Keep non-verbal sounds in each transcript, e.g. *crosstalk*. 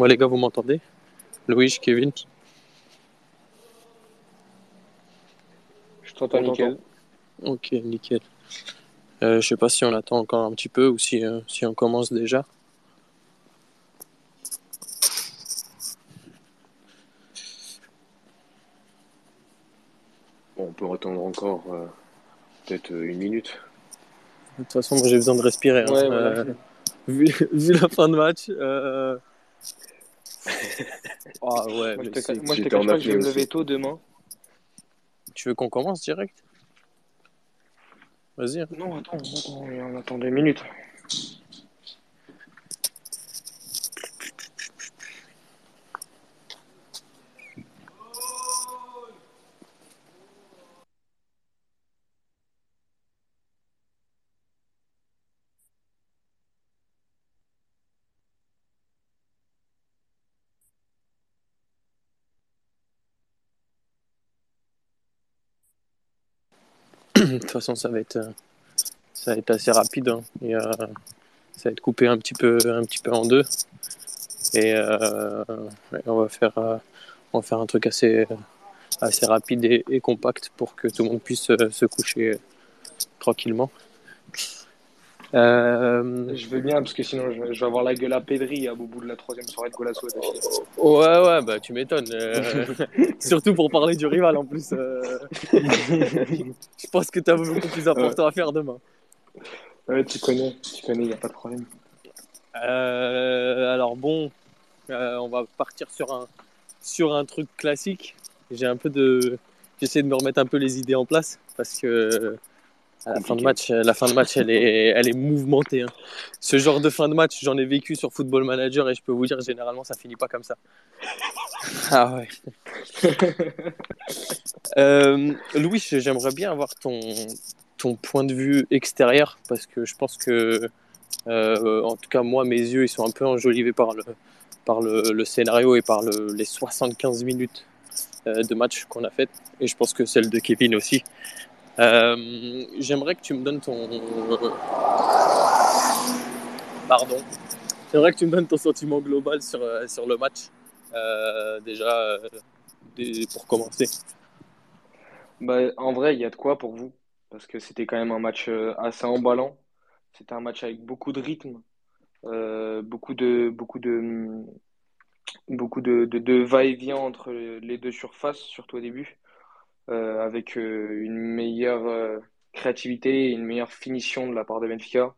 Moi, les gars, vous m'entendez? Louis, Kevin? Je t'entends nickel. Ok, nickel. Euh, je sais pas si on attend encore un petit peu ou si, euh, si on commence déjà. Bon, on peut attendre encore euh, peut-être une minute. De toute façon, moi j'ai besoin de respirer. hein. Ouais, voilà. Euh, vu, *laughs* vu la fin de match. Ah ouais, Moi, je te, moi, je te cache pas que je vais me lever tôt demain. tu veux qu'on commence direct? Vas-y. Non, attends, attends, on attend deux minutes. De toute façon, ça va être, euh, ça va assez rapide. hein. Euh, ça va être coupé un petit peu, en deux. Et, euh, et on va faire, on va un truc assez, rapide et, compact pour que tout le monde puisse se coucher tranquillement. Euh, Je veux bien parce que sinon je, je vais avoir la gueule à pédri au bout de la troisième soirée de Golasso. d'affilée. ouais, ouais, bah tu m'étonnes. euh, *laughs* surtout pour parler du rival en plus. euh, *laughs* je pense que tu as beaucoup plus important à faire demain. Ouais, tu connais, tu connais, y a pas de problème. Alors bon, on va partir sur un, sur un truc classique. J'ai un peu de, j'essaie de me remettre un peu les idées en place parce que à la fin de match, la fin de match, elle est, elle est mouvementée. hein. Ce genre de fin de match, j'en ai vécu sur Football Manager et je peux vous dire, généralement, ça finit pas comme ça. *laughs* Ah ouais. *laughs* Euh, Louis, j'aimerais bien avoir ton, ton point de vue extérieur parce que je pense que, euh, en tout cas, moi, mes yeux, ils sont un peu enjolivés par le, par le, le scénario et par le, les 75 minutes euh, de match qu'on a fait. Et je pense que celle de Kevin aussi. Euh, J'aimerais que tu me donnes ton. Pardon. J'aimerais que tu me donnes ton sentiment global sur, euh, sur le match. Euh, déjà, pour commencer. Bah, en vrai, il y a de quoi pour vous parce que c'était quand même un match assez emballant. C'était un match avec beaucoup de rythme, beaucoup de beaucoup de beaucoup de, de, va-et-vient entre les deux surfaces, surtout au début, avec euh, une meilleure euh, créativité et une meilleure finition de la part de Benfica,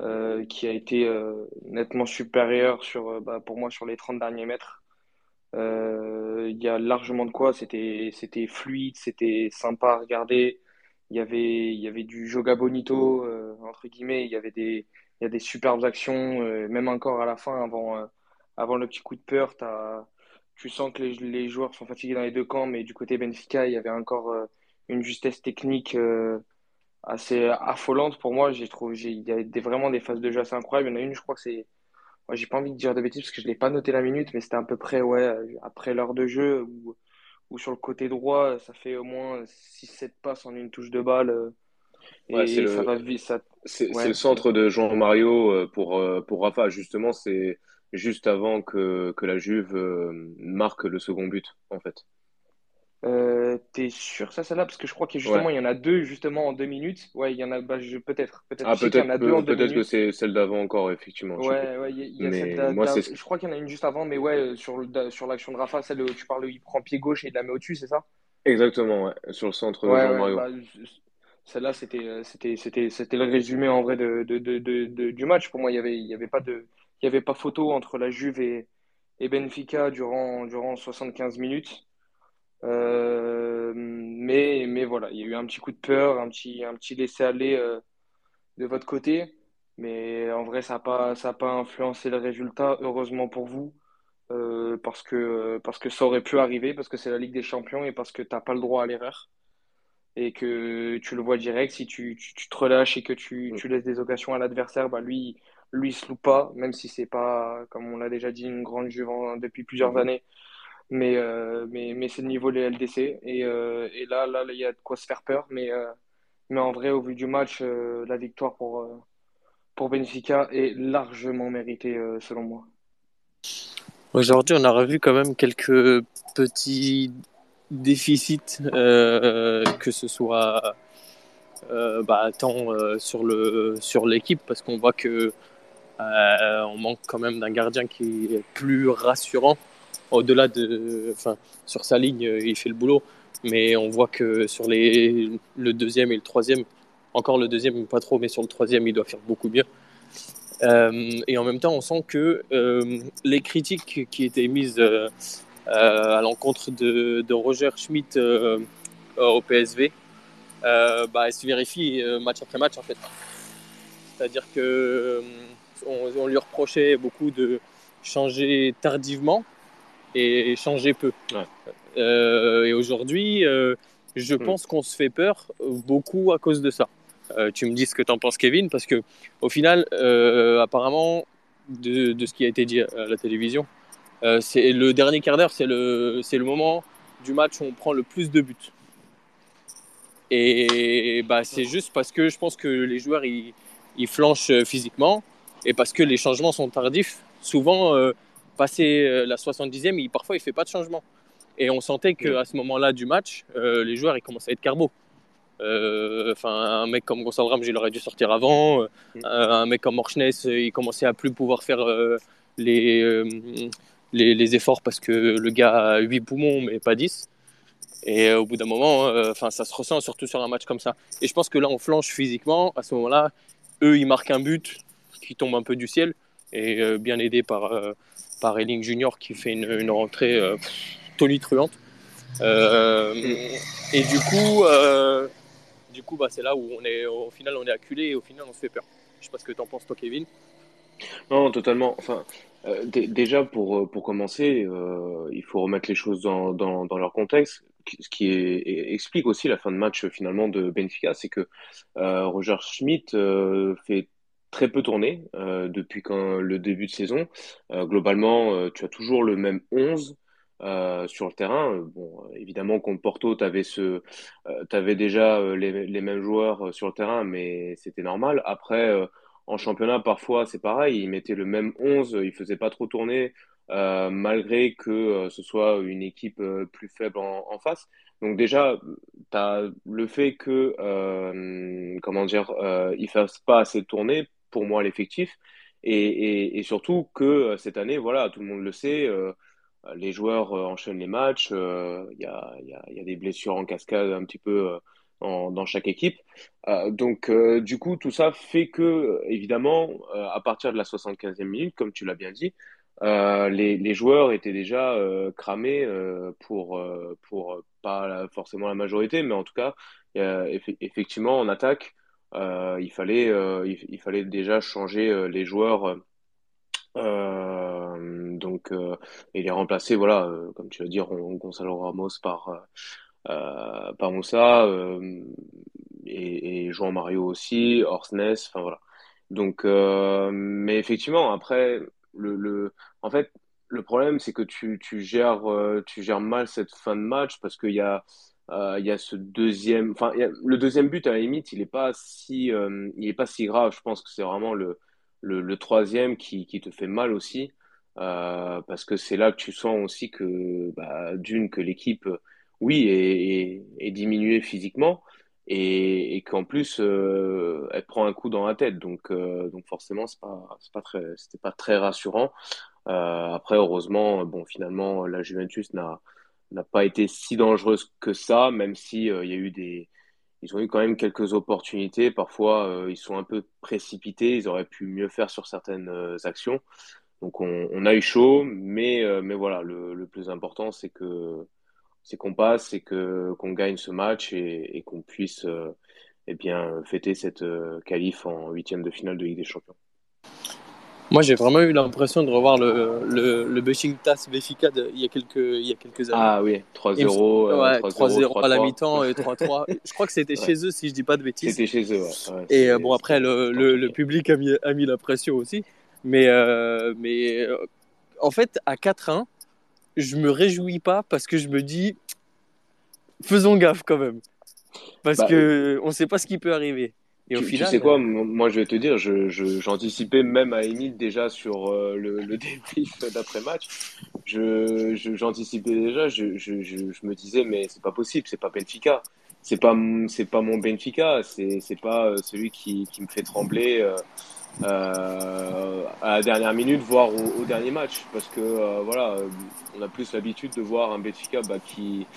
euh, qui a été euh, nettement supérieure sur, euh, bah, pour moi sur les 30 derniers mètres. Euh, Il y a largement de quoi, c'était fluide, c'était sympa à regarder. Il y avait y avait du joga bonito euh, entre guillemets, il y avait des y a des superbes actions, euh, même encore à la fin avant euh, avant le petit coup de peur, t'as tu sens que les, les joueurs sont fatigués dans les deux camps, mais du côté Benfica, il y avait encore euh, une justesse technique euh, assez affolante pour moi. J'ai trouvé il y a des, vraiment des phases de jeu assez incroyables. Il y en a une, je crois que c'est moi, j'ai pas envie de dire de bêtises parce que je l'ai pas noté la minute, mais c'était à peu près ouais, euh, après l'heure de jeu ou ou sur le côté droit, ça fait au moins six sept passes en une touche de balle. Ouais, et le- ça va vite. Ça... C'est Ouais. le centre de Jean Mario pour, pour Rafa. Justement, c'est juste avant que, que la Juve euh, marque le second but, en fait. Euh, t'es sûr ça, celle-là? Parce que je crois que justement, il y en a deux justement en deux minutes. Ouais, il y en a, bah, peut-être. Peut-être Ah, Je sais qu'il y en a deux en deux peut-être que minutes. c'est celle d'avant encore, effectivement. Ouais, ouais, il y a, Mais celle moi, je crois qu'il y en a une juste avant, mais ouais, euh, sur, le- sur l'action de Rafa, celle où tu parles, où il prend pied gauche et il la met au-dessus, c'est ça? Exactement, ouais. Sur le centre de Ouais, Jean ouais, bah, celle-là, c'était, euh, c'était, c'était, c'était le résumé en vrai de, de, de, de, de- du match. Pour moi, il y avait, il y avait pas de, il y avait pas photo entre la Juve et, et Benfica durant, durant 75 minutes. Euh, mais, mais voilà, il y a eu un petit coup de peur, un petit, un petit laisser-aller euh, de votre côté. Mais en vrai, ça n'a pas, ça a pas influencé le résultat, heureusement pour vous. Euh, parce que, parce que ça aurait pu arriver, parce que c'est la Ligue des Champions et parce que t'as pas le droit à l'erreur et que tu le vois direct, si tu, tu, tu te relâches et que tu, tu laisses des occasions à l'adversaire, bah lui, lui il se loupe pas, même si c'est pas, comme on l'a déjà dit, une grande Juve depuis plusieurs Mhm. années, mais, euh, mais, mais c'est le niveau des LDC et, euh, et là, là, il y a de quoi se faire peur, mais, euh, mais en vrai, au vu du match, la victoire pour, pour Benfica est largement méritée, selon moi. Aujourd'hui, on a revu quand même quelques petits déficits, que ce soit euh, bah, tant euh, sur le sur l'équipe, parce qu'on voit que euh, on manque quand même d'un gardien qui est plus rassurant. Au-delà de, enfin, sur sa ligne, il fait le boulot, mais on voit que sur les le deuxième et le troisième, encore le deuxième pas trop, mais sur le troisième, il doit faire beaucoup mieux. Euh, et en même temps, on sent que euh, les critiques qui étaient mises euh, à l'encontre de, de, Roger Schmidt au PSV, bah, elles se vérifient match après match en fait. C'est-à-dire que on, on, lui reprochait beaucoup de changer tardivement et changer peu. Ouais. Euh, et aujourd'hui, euh, je mm. pense qu'on se fait peur beaucoup à cause de ça. Euh, tu me dis ce que tu en penses, Kevin, parce que au final, apparemment, de, de, ce qui a été dit à la télévision, c'est le dernier quart d'heure, c'est le, moment du match où on prend le plus de buts. Et bah, c'est juste parce que je pense que les joueurs ils, ils flanchent physiquement et parce que les changements sont tardifs. Souvent, euh, passé la 70e, il, parfois il fait pas de changement. Et on sentait qu'à ce moment-là du match, euh, les joueurs ils commençaient à être carbo. Euh, enfin, un mec comme Gonçalo Ramos, il aurait dû sortir avant. Mm. un mec comme Orchness, il commençait à plus pouvoir faire les, les, les, efforts parce que le gars a 8 poumons, mais pas 10. Et au bout d'un moment, enfin, ça se ressent surtout sur un match comme ça. Et je pense que là, on flanche physiquement. À ce moment-là, eux, ils marquent un but qui tombe un peu du ciel et bien aidé par, par Elling Junior qui fait une, une rentrée tonitruante. Euh, et du coup, euh, du coup, bah, c'est là où on est, au final, on est acculé et au final, on se fait peur. Je sais pas ce que tu en penses, toi, Kevin. Non, totalement. Enfin, euh, déjà, pour, pour commencer, euh, il faut remettre les choses dans, dans, leur contexte. Ce qui explique aussi la fin de match finalement de Benfica, c'est que euh, Roger Schmidt euh, fait très peu tourner depuis quand, le début de saison. globalement, tu as toujours le même 11 euh, sur le terrain. Bon, évidemment, contre Porto, tu avais, ce, euh, avais déjà euh, les, les, mêmes joueurs euh, sur le terrain, mais c'était normal. Après, en championnat, parfois, c'est pareil. Ils mettaient le même 11, ils faisaient pas trop tourner, malgré que ce soit une équipe plus faible en, face. Donc déjà, tu as le fait que, comment dire, ils fassent pas assez tourner, pour moi, l'effectif. Et, surtout que cette année, voilà, tout le monde le sait, euh, les joueurs euh, enchaînent les matchs, euh, il y a, y, y, a, des blessures en cascade un petit peu dans chaque équipe. donc, du coup, tout ça fait que, évidemment, à partir de la 75e minute, comme tu l'as bien dit, les, les, joueurs étaient déjà cramés pour, pour pas forcément la majorité, mais en tout cas, effectivement, en attaque, il, fallait, il, il, fallait déjà changer les joueurs euh, donc, euh, et les remplacer, voilà, euh, comme tu vas dire, Gonzalo Ramos par, euh, par Moussa et, et Jean Mario aussi, Orsnes, enfin voilà. Donc, mais effectivement, après, le, le, en fait, le problème, c'est que tu, tu gères, tu gères mal cette fin de match parce qu'il y a, euh, il y a ce deuxième, enfin, le deuxième but à la limite, il est pas si, euh, il est pas si grave. Je pense que c'est vraiment le, le, troisième qui, qui, te fait mal aussi, euh, parce que c'est là que tu sens aussi que, bah, d'une, que l'équipe, oui, est, est, diminuée physiquement, et, et qu'en plus, euh, elle prend un coup dans la tête. Donc, euh, donc forcément, c'est pas, c'est pas très, c'était pas très rassurant. Euh, après, heureusement, bon, finalement, la Juventus n'a n'a pas été si dangereuse que ça, même si il y a eu des ils ont eu quand même quelques opportunités. Parfois, euh, ils sont un peu précipités. Ils auraient pu mieux faire sur certaines euh, actions. Donc, on, a eu chaud, mais, euh, mais voilà, le, plus important, c'est que c'est qu'on passe, c'est que qu'on gagne ce match et, et qu'on puisse eh bien fêter cette qualif en huitième de finale de Ligue des Champions. Moi, j'ai vraiment eu l'impression de revoir le, le, le Besiktas Benfica il, y a quelques, il y a quelques années. Ah oui, 3-0. Ouais, 3-0 à la mi-temps et 3-3. *laughs* je crois que c'était ouais. chez eux, si je dis pas de bêtises. C'était chez eux, ouais. et euh, bon, après, le, le, le, public a mis, a mis la pression aussi. Mais, euh, mais euh, en fait, à 4-1, je me réjouis pas parce que je me dis, faisons gaffe quand même. Parce bah, que on sait pas ce qui peut arriver. Et au Tu, tu final, sais quoi, m- moi je vais te dire, je, je- j'anticipais même à Emile déjà sur euh, le, le *laughs* débrief d'après-match. Je, je- j'anticipais déjà, je, je, je, je me disais, mais c'est pas possible, c'est pas Benfica. C'est pas, pas mon Benfica, c'est, c'est pas euh, celui qui, qui me fait trembler euh, euh, à la dernière minute, voire au, au dernier match. Parce que euh, voilà, euh, on a plus l'habitude de voir un Benfica bah, qui,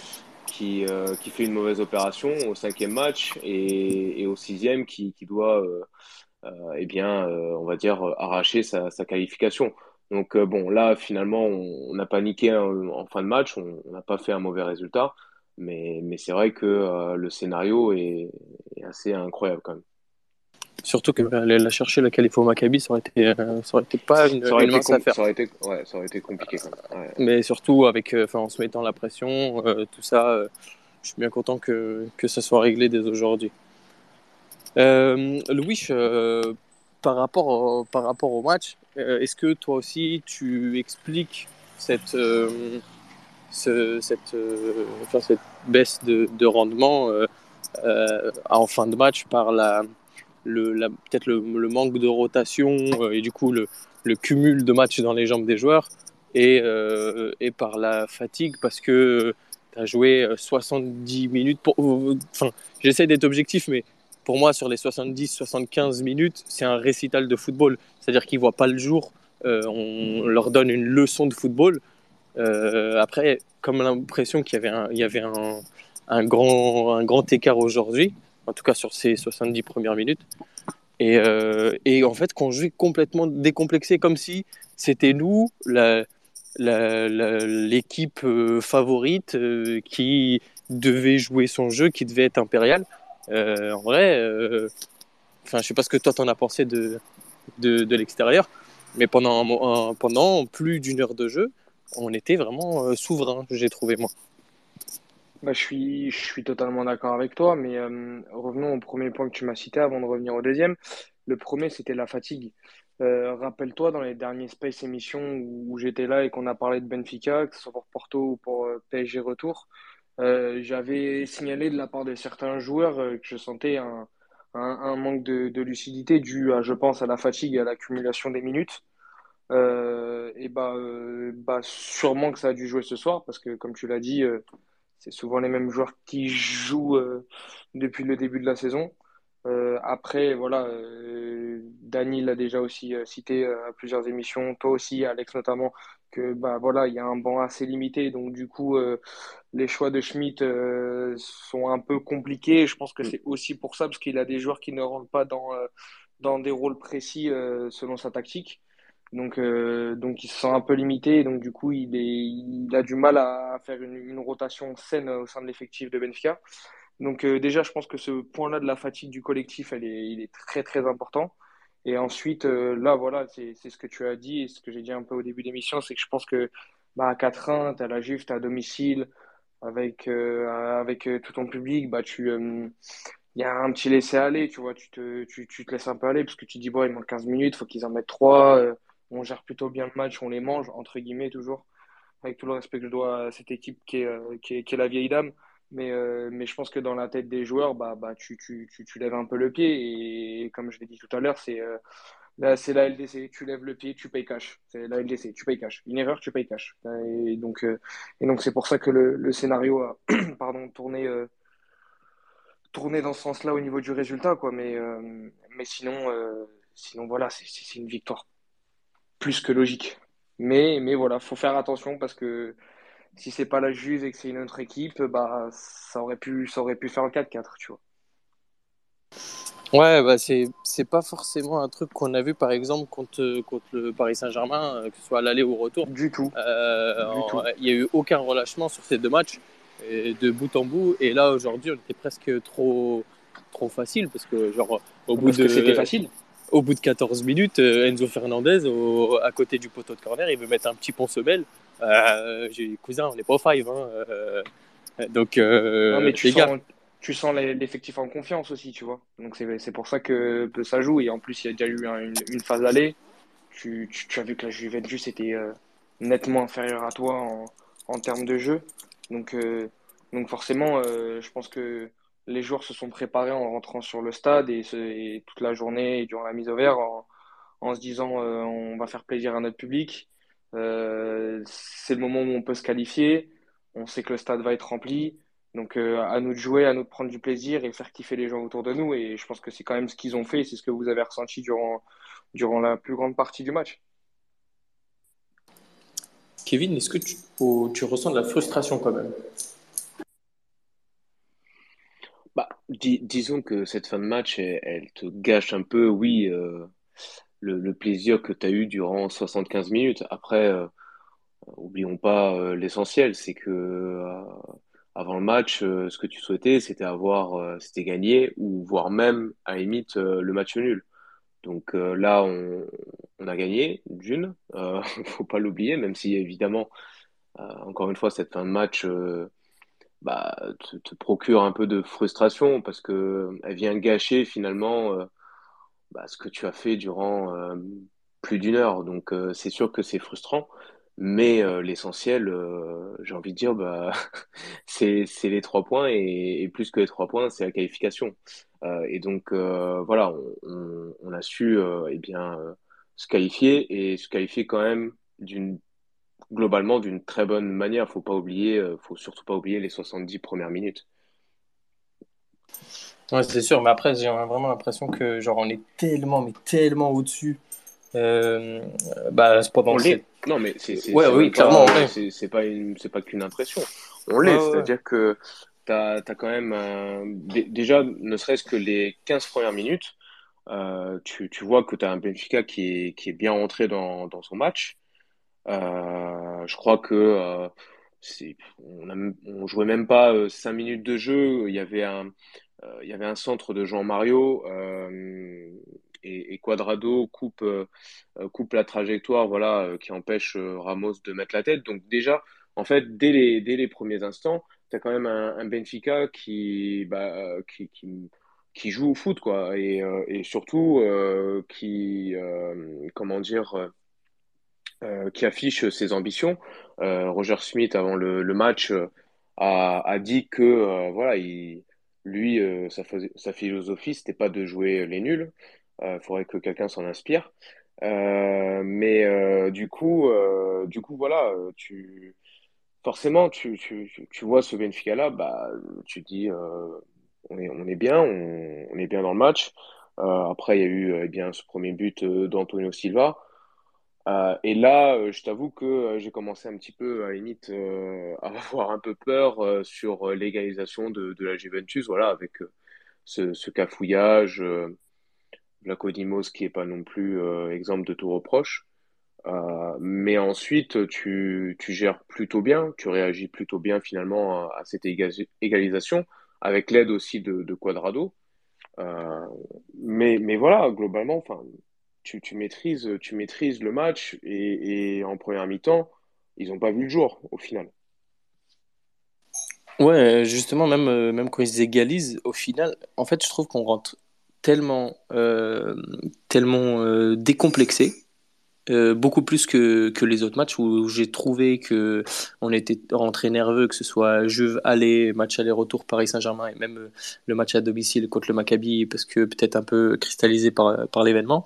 qui, euh, qui fait une mauvaise opération au cinquième match et, au sixième qui, doit, euh, euh, eh bien, on va dire, arracher sa, qualification. Donc bon, là, finalement, on, a paniqué en, fin de match, on n'a pas fait un mauvais résultat, mais, mais c'est vrai que le scénario est assez incroyable quand même. Surtout que aller la chercher la qualif au Maccabi, ça aurait été, euh, ça aurait été pas une, Ça aurait une été, mince affaire. ça aurait été, ouais, ça aurait été compliqué quand même. Ouais. Mais surtout avec, euh, enfin, en se mettant la pression, euh, tout ça, euh, je suis bien content que, que ça soit réglé dès aujourd'hui. Louis, par rapport au, par rapport au match, est-ce que toi aussi tu expliques cette, ce- cette, enfin, cette baisse de, de rendement en fin de match par la, peut-être le, manque de rotation euh, et du coup le, cumul de matchs dans les jambes des joueurs et, euh, par la fatigue parce que tu as joué euh, 70 minutes. Pour, euh, enfin, j'essaie d'être objectif, mais pour moi, sur les 70-75 minutes, c'est un récital de football. C'est-à-dire qu'ils ne voient pas le jour. Euh, on leur donne une leçon de football. Euh, après, comme l'impression qu'il y avait un grand écart aujourd'hui, en tout cas sur ces 70 premières minutes. Et, euh, et en fait, qu'on jouait complètement décomplexé, comme si c'était nous, l'équipe euh, favorite euh, qui devait jouer son jeu, qui devait être impérial. Euh, en vrai, enfin, je sais pas ce que toi t'en as pensé de, de, de l'extérieur, mais pendant, pendant plus d'une heure de jeu, on était vraiment souverain, j'ai trouvé moi. Bah, je suis, je suis totalement d'accord avec toi, mais euh, revenons au premier point que tu m'as cité avant de revenir au deuxième. Le premier, c'était la fatigue. Euh, rappelle-toi, dans les derniers Space émissions où, j'étais là et qu'on a parlé de Benfica, que ce soit pour Porto ou pour euh, PSG Retour, j'avais signalé de la part de certains joueurs que je sentais un, un, manque de, de lucidité dû à, je pense, à la fatigue et à l'accumulation des minutes. Et bah, bah, sûrement que ça a dû jouer ce soir parce que, comme tu l'as dit, c'est souvent les mêmes joueurs qui jouent euh, depuis le début de la saison. Euh, après, voilà, euh, Dany l'a déjà aussi euh, cité à plusieurs émissions, toi aussi, Alex notamment, que bah voilà, il y a un banc assez limité, donc du coup, les choix de Schmitt sont un peu compliqués. Je pense que c'est aussi pour ça, parce qu'il a des joueurs qui ne rentrent pas dans dans des rôles précis selon sa tactique. Donc, euh, donc il se sent un peu limité, donc du coup, il est, il a du mal à faire une, rotation saine au sein de l'effectif de Benfica. Donc euh, déjà, je pense que ce point-là de la fatigue du collectif, elle est, il est très très important. Et ensuite, euh, là, voilà, c'est ce que tu as dit et ce que j'ai dit un peu au début d'émission, c'est que je pense que bah, à 4-1, tu as la Juve, tu à domicile, avec, euh, avec euh, tout ton public, bah, tu, euh, il y a un petit laisser-aller, tu vois, tu te, tu, tu te laisses un peu aller parce que tu dis, bon, il manque 15 minutes, faut qu'ils en mettent 3, euh, on gère plutôt bien le match, on les mange, entre guillemets, toujours, avec tout le respect que je dois à cette équipe qui est, euh, qui est, qui est la vieille dame. Mais, euh, mais je pense que dans la tête des joueurs, bah, bah, tu, tu, tu, tu lèves un peu le pied. Et, comme je l'ai dit tout à l'heure, c'est euh, la LDC. Tu lèves le pied, tu payes cash. C'est la LDC, tu payes cash. Une erreur, tu payes cash. Et donc, c'est pour ça que le, scénario a *clears throat* pardon, tourné, dans ce sens-là au niveau du résultat. Quoi. Mais, mais sinon, sinon, voilà, c'est une victoire plus que logique. Mais, mais voilà, faut faire attention parce que si c'est pas la Juve et que c'est une autre équipe, bah ça aurait pu, ça aurait pu faire un 4-4, tu vois. Ouais, bah c'est c'est pas forcément un truc qu'on a vu par exemple contre contre le Paris Saint-Germain, euh, que ce soit à l'aller ou au retour. Du tout. Euh, il y a eu aucun relâchement sur ces deux matchs, et de bout en bout. Et là aujourd'hui, on était presque trop trop facile parce que genre au bout Parce que c'était de facile. Au bout de 14 minutes, euh, Enzo Fernandez au- à côté du poteau de corner, il veut mettre un petit pont semelle. Euh, j'ai dit, cousin, on n'est pas au five. Hein. Euh, donc euh, Non, mais tu les gars, sens, tu sens l'effectif en confiance aussi, tu vois. Donc c'est pour ça que, ça joue. Et en plus, il y a déjà eu un- une, une phase aller. Tu, tu, tu as vu que la Juventus était nettement inférieure à toi en, en termes de jeu. Donc, donc forcément, je pense que les joueurs se sont préparés en rentrant sur le stade et, toute la journée et durant la mise au vert en, se disant euh, on va faire plaisir à notre public. Euh, c'est le moment où on peut se qualifier. On sait que le stade va être rempli. Donc euh, à nous de jouer, à nous de prendre du plaisir et faire kiffer les gens autour de nous. Et je pense que c'est quand même ce qu'ils ont fait. C'est ce que vous avez ressenti durant, la plus grande partie du match. Kevin, est-ce que tu ressens de la frustration quand même disons que cette fin de match, elle, te gâche un peu, oui, euh, le, plaisir que tu as eu durant 75 minutes. Après, euh, oublions pas euh, l'essentiel, c'est que avant le match, ce que tu souhaitais, c'était avoir, c'était gagner ou voire même à limite le match nul. Donc là, on, a gagné d'une, *laughs* faut pas l'oublier, même si évidemment, encore une fois, cette fin de match bah, te, procure un peu de frustration parce que elle vient gâcher finalement euh, bah, ce que tu as fait durant euh, plus d'une heure. Donc euh, c'est sûr que c'est frustrant, mais l'essentiel, j'ai envie de dire, bah, *laughs* c'est les trois points et, plus que les trois points, c'est la qualification. et donc voilà, on, on, a su eh bien se qualifier et se qualifier quand même d'une globalement d'une très bonne manière. Faut pas oublier, euh, faut surtout pas oublier les 70 premières minutes. Ouais, c'est sûr, mais après, j'ai vraiment l'impression que genre on est tellement, mais tellement au-dessus. Euh, bah, pendant Non, mais c'est ouais, oui, clairement, c'est pas c'est pas qu'une impression. On l'est, c'est-à-dire que tu as, quand même déjà ne serait-ce que les 15 premières minutes, euh, tu, tu, vois que tu as un Benfica qui est, qui est bien rentré dans, dans son match. Euh, je crois que euh, on, a, jouait même pas euh, cinq minutes de jeu. Il y avait un, il y avait un centre de Jean Mario et, Quadrado coupe coupe la trajectoire, voilà, qui empêche Ramos de mettre la tête. Donc déjà, en fait, dès les dès les premiers instants, tu as quand même un, Benfica qui, bah, qui, qui qui joue au foot quoi et, et surtout qui comment dire euh, qui affiche ses ambitions. Euh, Roger Smith, avant le, match, euh, a, dit que voilà, il, lui, sa, sa, philosophie, c'était pas de jouer les nuls. Il faudrait que quelqu'un s'en inspire. mais du coup, du coup, voilà, tu forcément, tu, tu, tu vois ce Benfica-là, bah, tu dis, on, est, on est bien, on, on, est bien dans le match. après, il y a eu eh bien ce premier but d'Antonio Silva. Euh, et là, euh, je t'avoue que euh, j'ai commencé un petit peu, à limite, *laughs* à avoir un peu peur sur l'égalisation de, de la Juventus, voilà, avec ce, ce cafouillage, euh, Vlacodimos qui est pas non plus exemple de tout reproche. mais ensuite, tu, tu gères plutôt bien, tu réagis plutôt bien finalement à, cette égalisation, avec l'aide aussi de, de Quadrado. mais, mais voilà, globalement, enfin, tu, tu, maîtrises, tu maîtrises le match et, en première mi-temps, ils n'ont pas vu le jour au final. Ouais, justement, même, euh, même quand ils égalisent, au final, en fait, je trouve qu'on rentre tellement, euh, tellement euh, décomplexé beaucoup plus que, que les autres matchs où j'ai trouvé que on était rentré nerveux, que ce soit Juve aller, match aller-retour Paris Saint-Germain et même le match à domicile contre le Maccabi parce que peut-être un peu cristallisé par l'événement.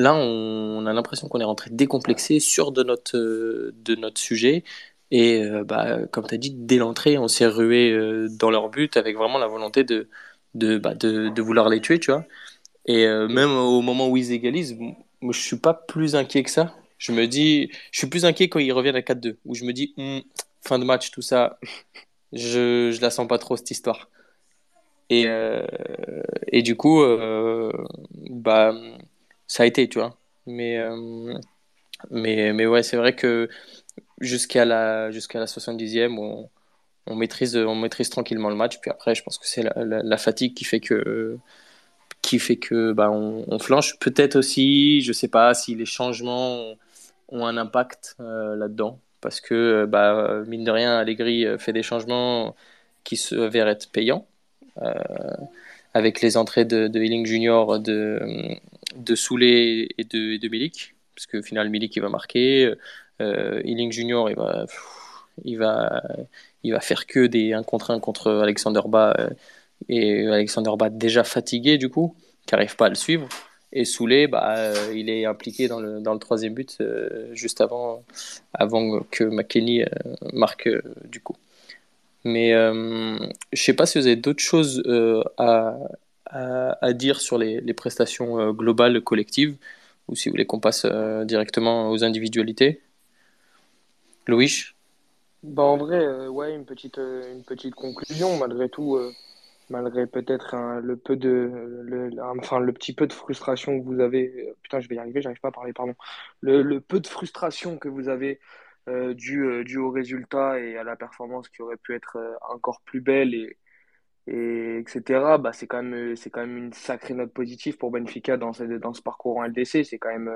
Là, on, a l'impression qu'on est rentré décomplexé, sûr de notre, de notre sujet. Et euh, bah, comme tu as dit, dès l'entrée, on s'est rué dans leur but avec vraiment la volonté de, de, bah, de, vouloir les tuer, tu vois. Et même au moment où ils égalisent, moi, je suis pas plus inquiet que ça. Je me dis, je suis plus inquiet quand ils reviennent à 4-2, où je me dis, hmm, fin de match, tout ça, je, je la sens pas trop cette histoire. Et, euh, et du coup, euh, bah, ça a été, tu vois. Mais, euh, mais, mais ouais, c'est vrai que jusqu'à la, jusqu'à la 70e, on, on, maîtrise, on maîtrise tranquillement le match. Puis après, je pense que c'est la, fatigue qui fait que qui fait que bah, on, flanche. Peut-être aussi, je sais pas si les changements ont, un impact euh, là-dedans, parce que bah, mine de rien, Allegri fait des changements qui se verraient être payants. Euh, avec les entrées de, de Hilling Junior, de, de Soulé et de, et Milik, parce que au final Milik il va marquer, euh, Hilling Junior il va, il va, il va faire que des 1 contre 1 contre Alexander Bas et Alexander Bad déjà fatigué du coup, qui n'arrive pas à le suivre. Et Soulé, bah, euh, il est impliqué dans le, dans le troisième but euh, juste avant, avant que McKenny euh, marque du coup. Mais je ne sais pas si vous avez d'autres choses à, à, dire sur les, prestations globales collectives ou si vous voulez qu'on passe directement aux individualités. Louis bah En vrai, ouais, une petite, une petite conclusion. Malgré tout malgré peut-être le peu de le, enfin le petit peu de frustration que vous avez putain je vais y arriver j'arrive pas à parler pardon. Le, le peu de frustration que vous avez euh, dû, euh, dû au résultat et à la performance qui aurait pu être euh, encore plus belle et, et etc bah c'est quand même c'est quand même une sacrée note positive pour Benfica dans ce, dans ce parcours en LDC c'est quand même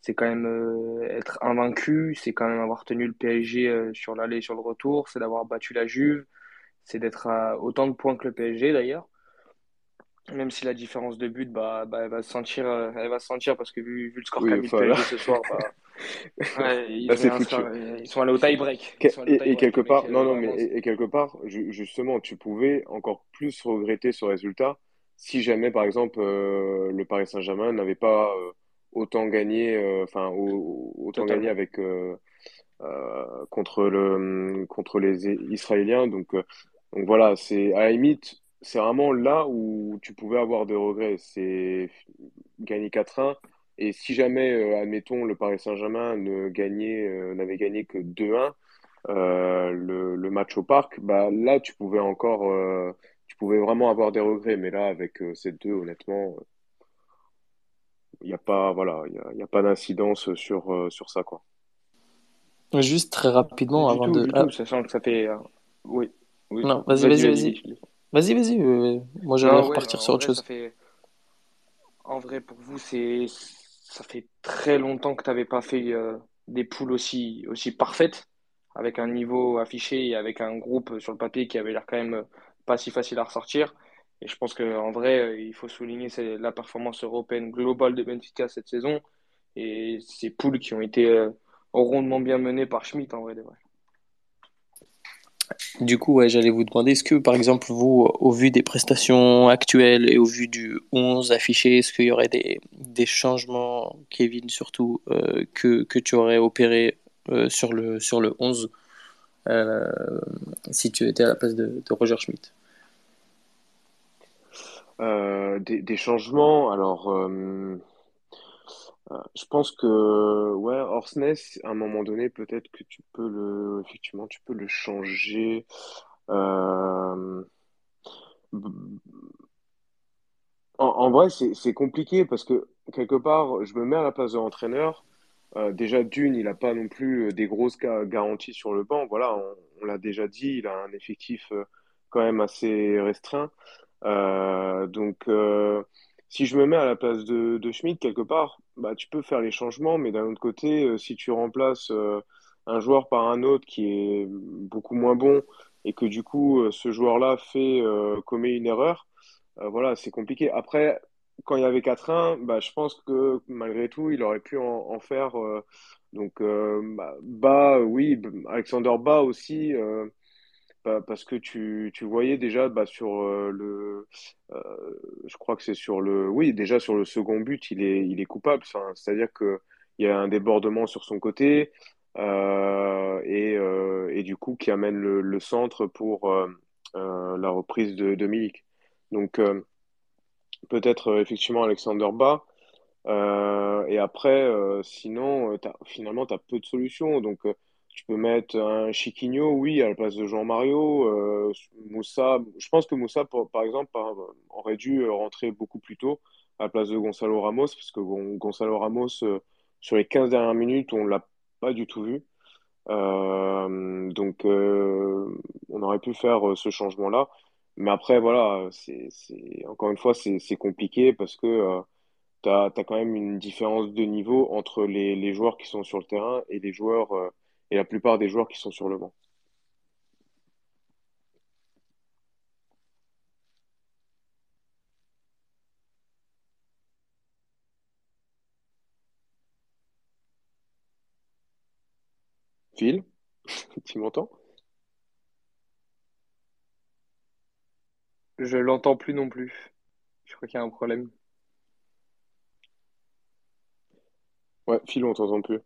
c'est quand même être invaincu. C'est quand même avoir tenu le PSG sur l'aller et sur le retour. C'est d'avoir battu la Juve. C'est d'être à autant de points que le PSG d'ailleurs. Même si la différence de but, bah, bah elle va se sentir, euh, elle va se sentir parce que vu, vu le score qu'a mis PSG ce soir, bah, *laughs* ouais, *laughs* ils, ils, sont allés au tie break. Et, quelque part, non, non, mais et, quelque part, justement, tu pouvais encore plus regretter ce résultat si jamais, par exemple, euh, le Paris Saint-Germain n'avait pas euh, autant gagné, enfin, autant gagné avec contre le contre les Israéliens. Donc donc voilà, c'est à la limite, c'est vraiment là où tu pouvais avoir des regrets. C'est gagner 4-1. Et si jamais, euh, admettons, le Paris Saint-Germain ne gagnait, euh, n'avait gagné que 2-1, euh, le, le, match au parc, bah là, tu pouvais encore, tu pouvais vraiment avoir des regrets. Mais là, avec ces deux, honnêtement, il n'y a pas, voilà, il y a, pas d'incidence sur, sur ça, quoi. Juste très rapidement, avant de. Ah. sachant que ça fait. oui. Non, vas-y, vas-y, vas-y. Vas-y, vas-y. Euh, moi, j'aimerais repartir sur autre chose. En vrai, pour vous, c'est ça fait très longtemps que tu n'avais pas fait euh, des poules aussi, aussi parfaites, avec un niveau affiché et avec un groupe sur le papier qui avait l'air quand même euh, pas si facile à ressortir. Et je pense qu'en vrai, il faut souligner la performance européenne globale de Benfica cette saison et ces poules qui ont été rondement bien menées par Schmitt, en vrai. vrai. Du coup, ouais, j'allais vous demander, est-ce que par exemple, vous, au vu des prestations actuelles et au vu du 11 affiché, est-ce qu'il y aurait des, changements, Kevin surtout, euh, que, tu aurais opéré euh, sur, le, sur le 11 euh, si tu étais à la place de, Roger Schmidt? Des, changements, alors euh, je pense que ouais, Orsnes, à un moment donné, peut-être que tu peux le, effectivement, tu peux le changer. Euh, en, vrai, c'est compliqué parce que quelque part, je me mets à la place de l'entraîneur. Euh, déjà, d'une, il n'a pas non plus des grosses garanties sur le banc. Voilà, on, on l'a déjà dit, il a un effectif quand même assez restreint. donc, si je me mets à la place de, Schmidt, quelque part, bah, tu peux faire les changements, mais d'un autre côté, euh, si tu remplaces euh, un joueur par un autre qui est beaucoup moins bon et que du coup, euh, ce joueur-là fait commet une erreur, voilà, c'est compliqué. Après, quand il y avait 4-1, bah, je pense que malgré tout, il aurait pu en, faire. donc, bah, oui, Alexander Bas aussi parce que tu, tu voyais déjà bah, sur euh, le euh, je crois que c'est sur le oui déjà sur le second but il est il est coupable. C'est-à-dire que il y a un débordement sur son côté euh, et, et du coup qui amène le, le centre pour la reprise de, de Milik. Donc peut-être effectivement Alexander Bas et après sinon as, finalement tu as peu de solutions. Donc tu peux mettre un Chiquinho, oui, à la place de Jean-Mario. Euh, Moussa, je pense que Moussa, par, exemple, aurait dû rentrer beaucoup plus tôt à la place de Gonzalo Ramos, parce que Gonzalo Ramos, euh, sur les 15 dernières minutes, on ne l'a pas du tout vu. Euh, donc, on aurait pu faire ce changement-là. Mais après, voilà, c'est, encore une fois, c'est compliqué parce que tu as, quand même une différence de niveau entre les, les, joueurs qui sont sur le terrain et les joueurs et la plupart des joueurs qui sont sur le banc. Phil, *laughs* tu m'entends? Je l'entends plus non plus. Je crois qu'il y a un problème. Ouais, Phil, on t'entend plus.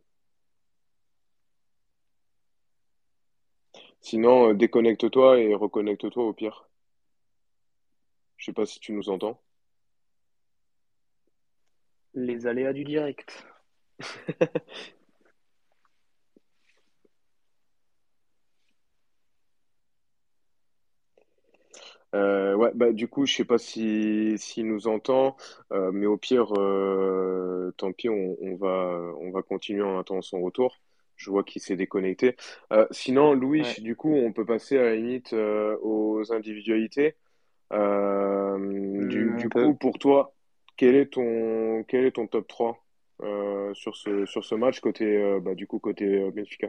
Sinon, euh, déconnecte-toi et reconnecte-toi au pire. Je sais pas si tu nous entends. Les aléas du direct. *laughs* Euh, ouais, bah du coup, je sais pas si s'il nous entend, euh, mais au pire, euh, tant pis, on, on va on va continuer en attendant son retour. Je vois qu'il s'est déconnecté. Euh, sinon, Louis, Ouais. du coup, on peut passer à la limite euh, aux individualités. Euh, du, peut. coup, pour toi, quel est ton quel est ton top 3 euh, sur ce sur ce match côté euh, bah du coup côté euh, Benfica?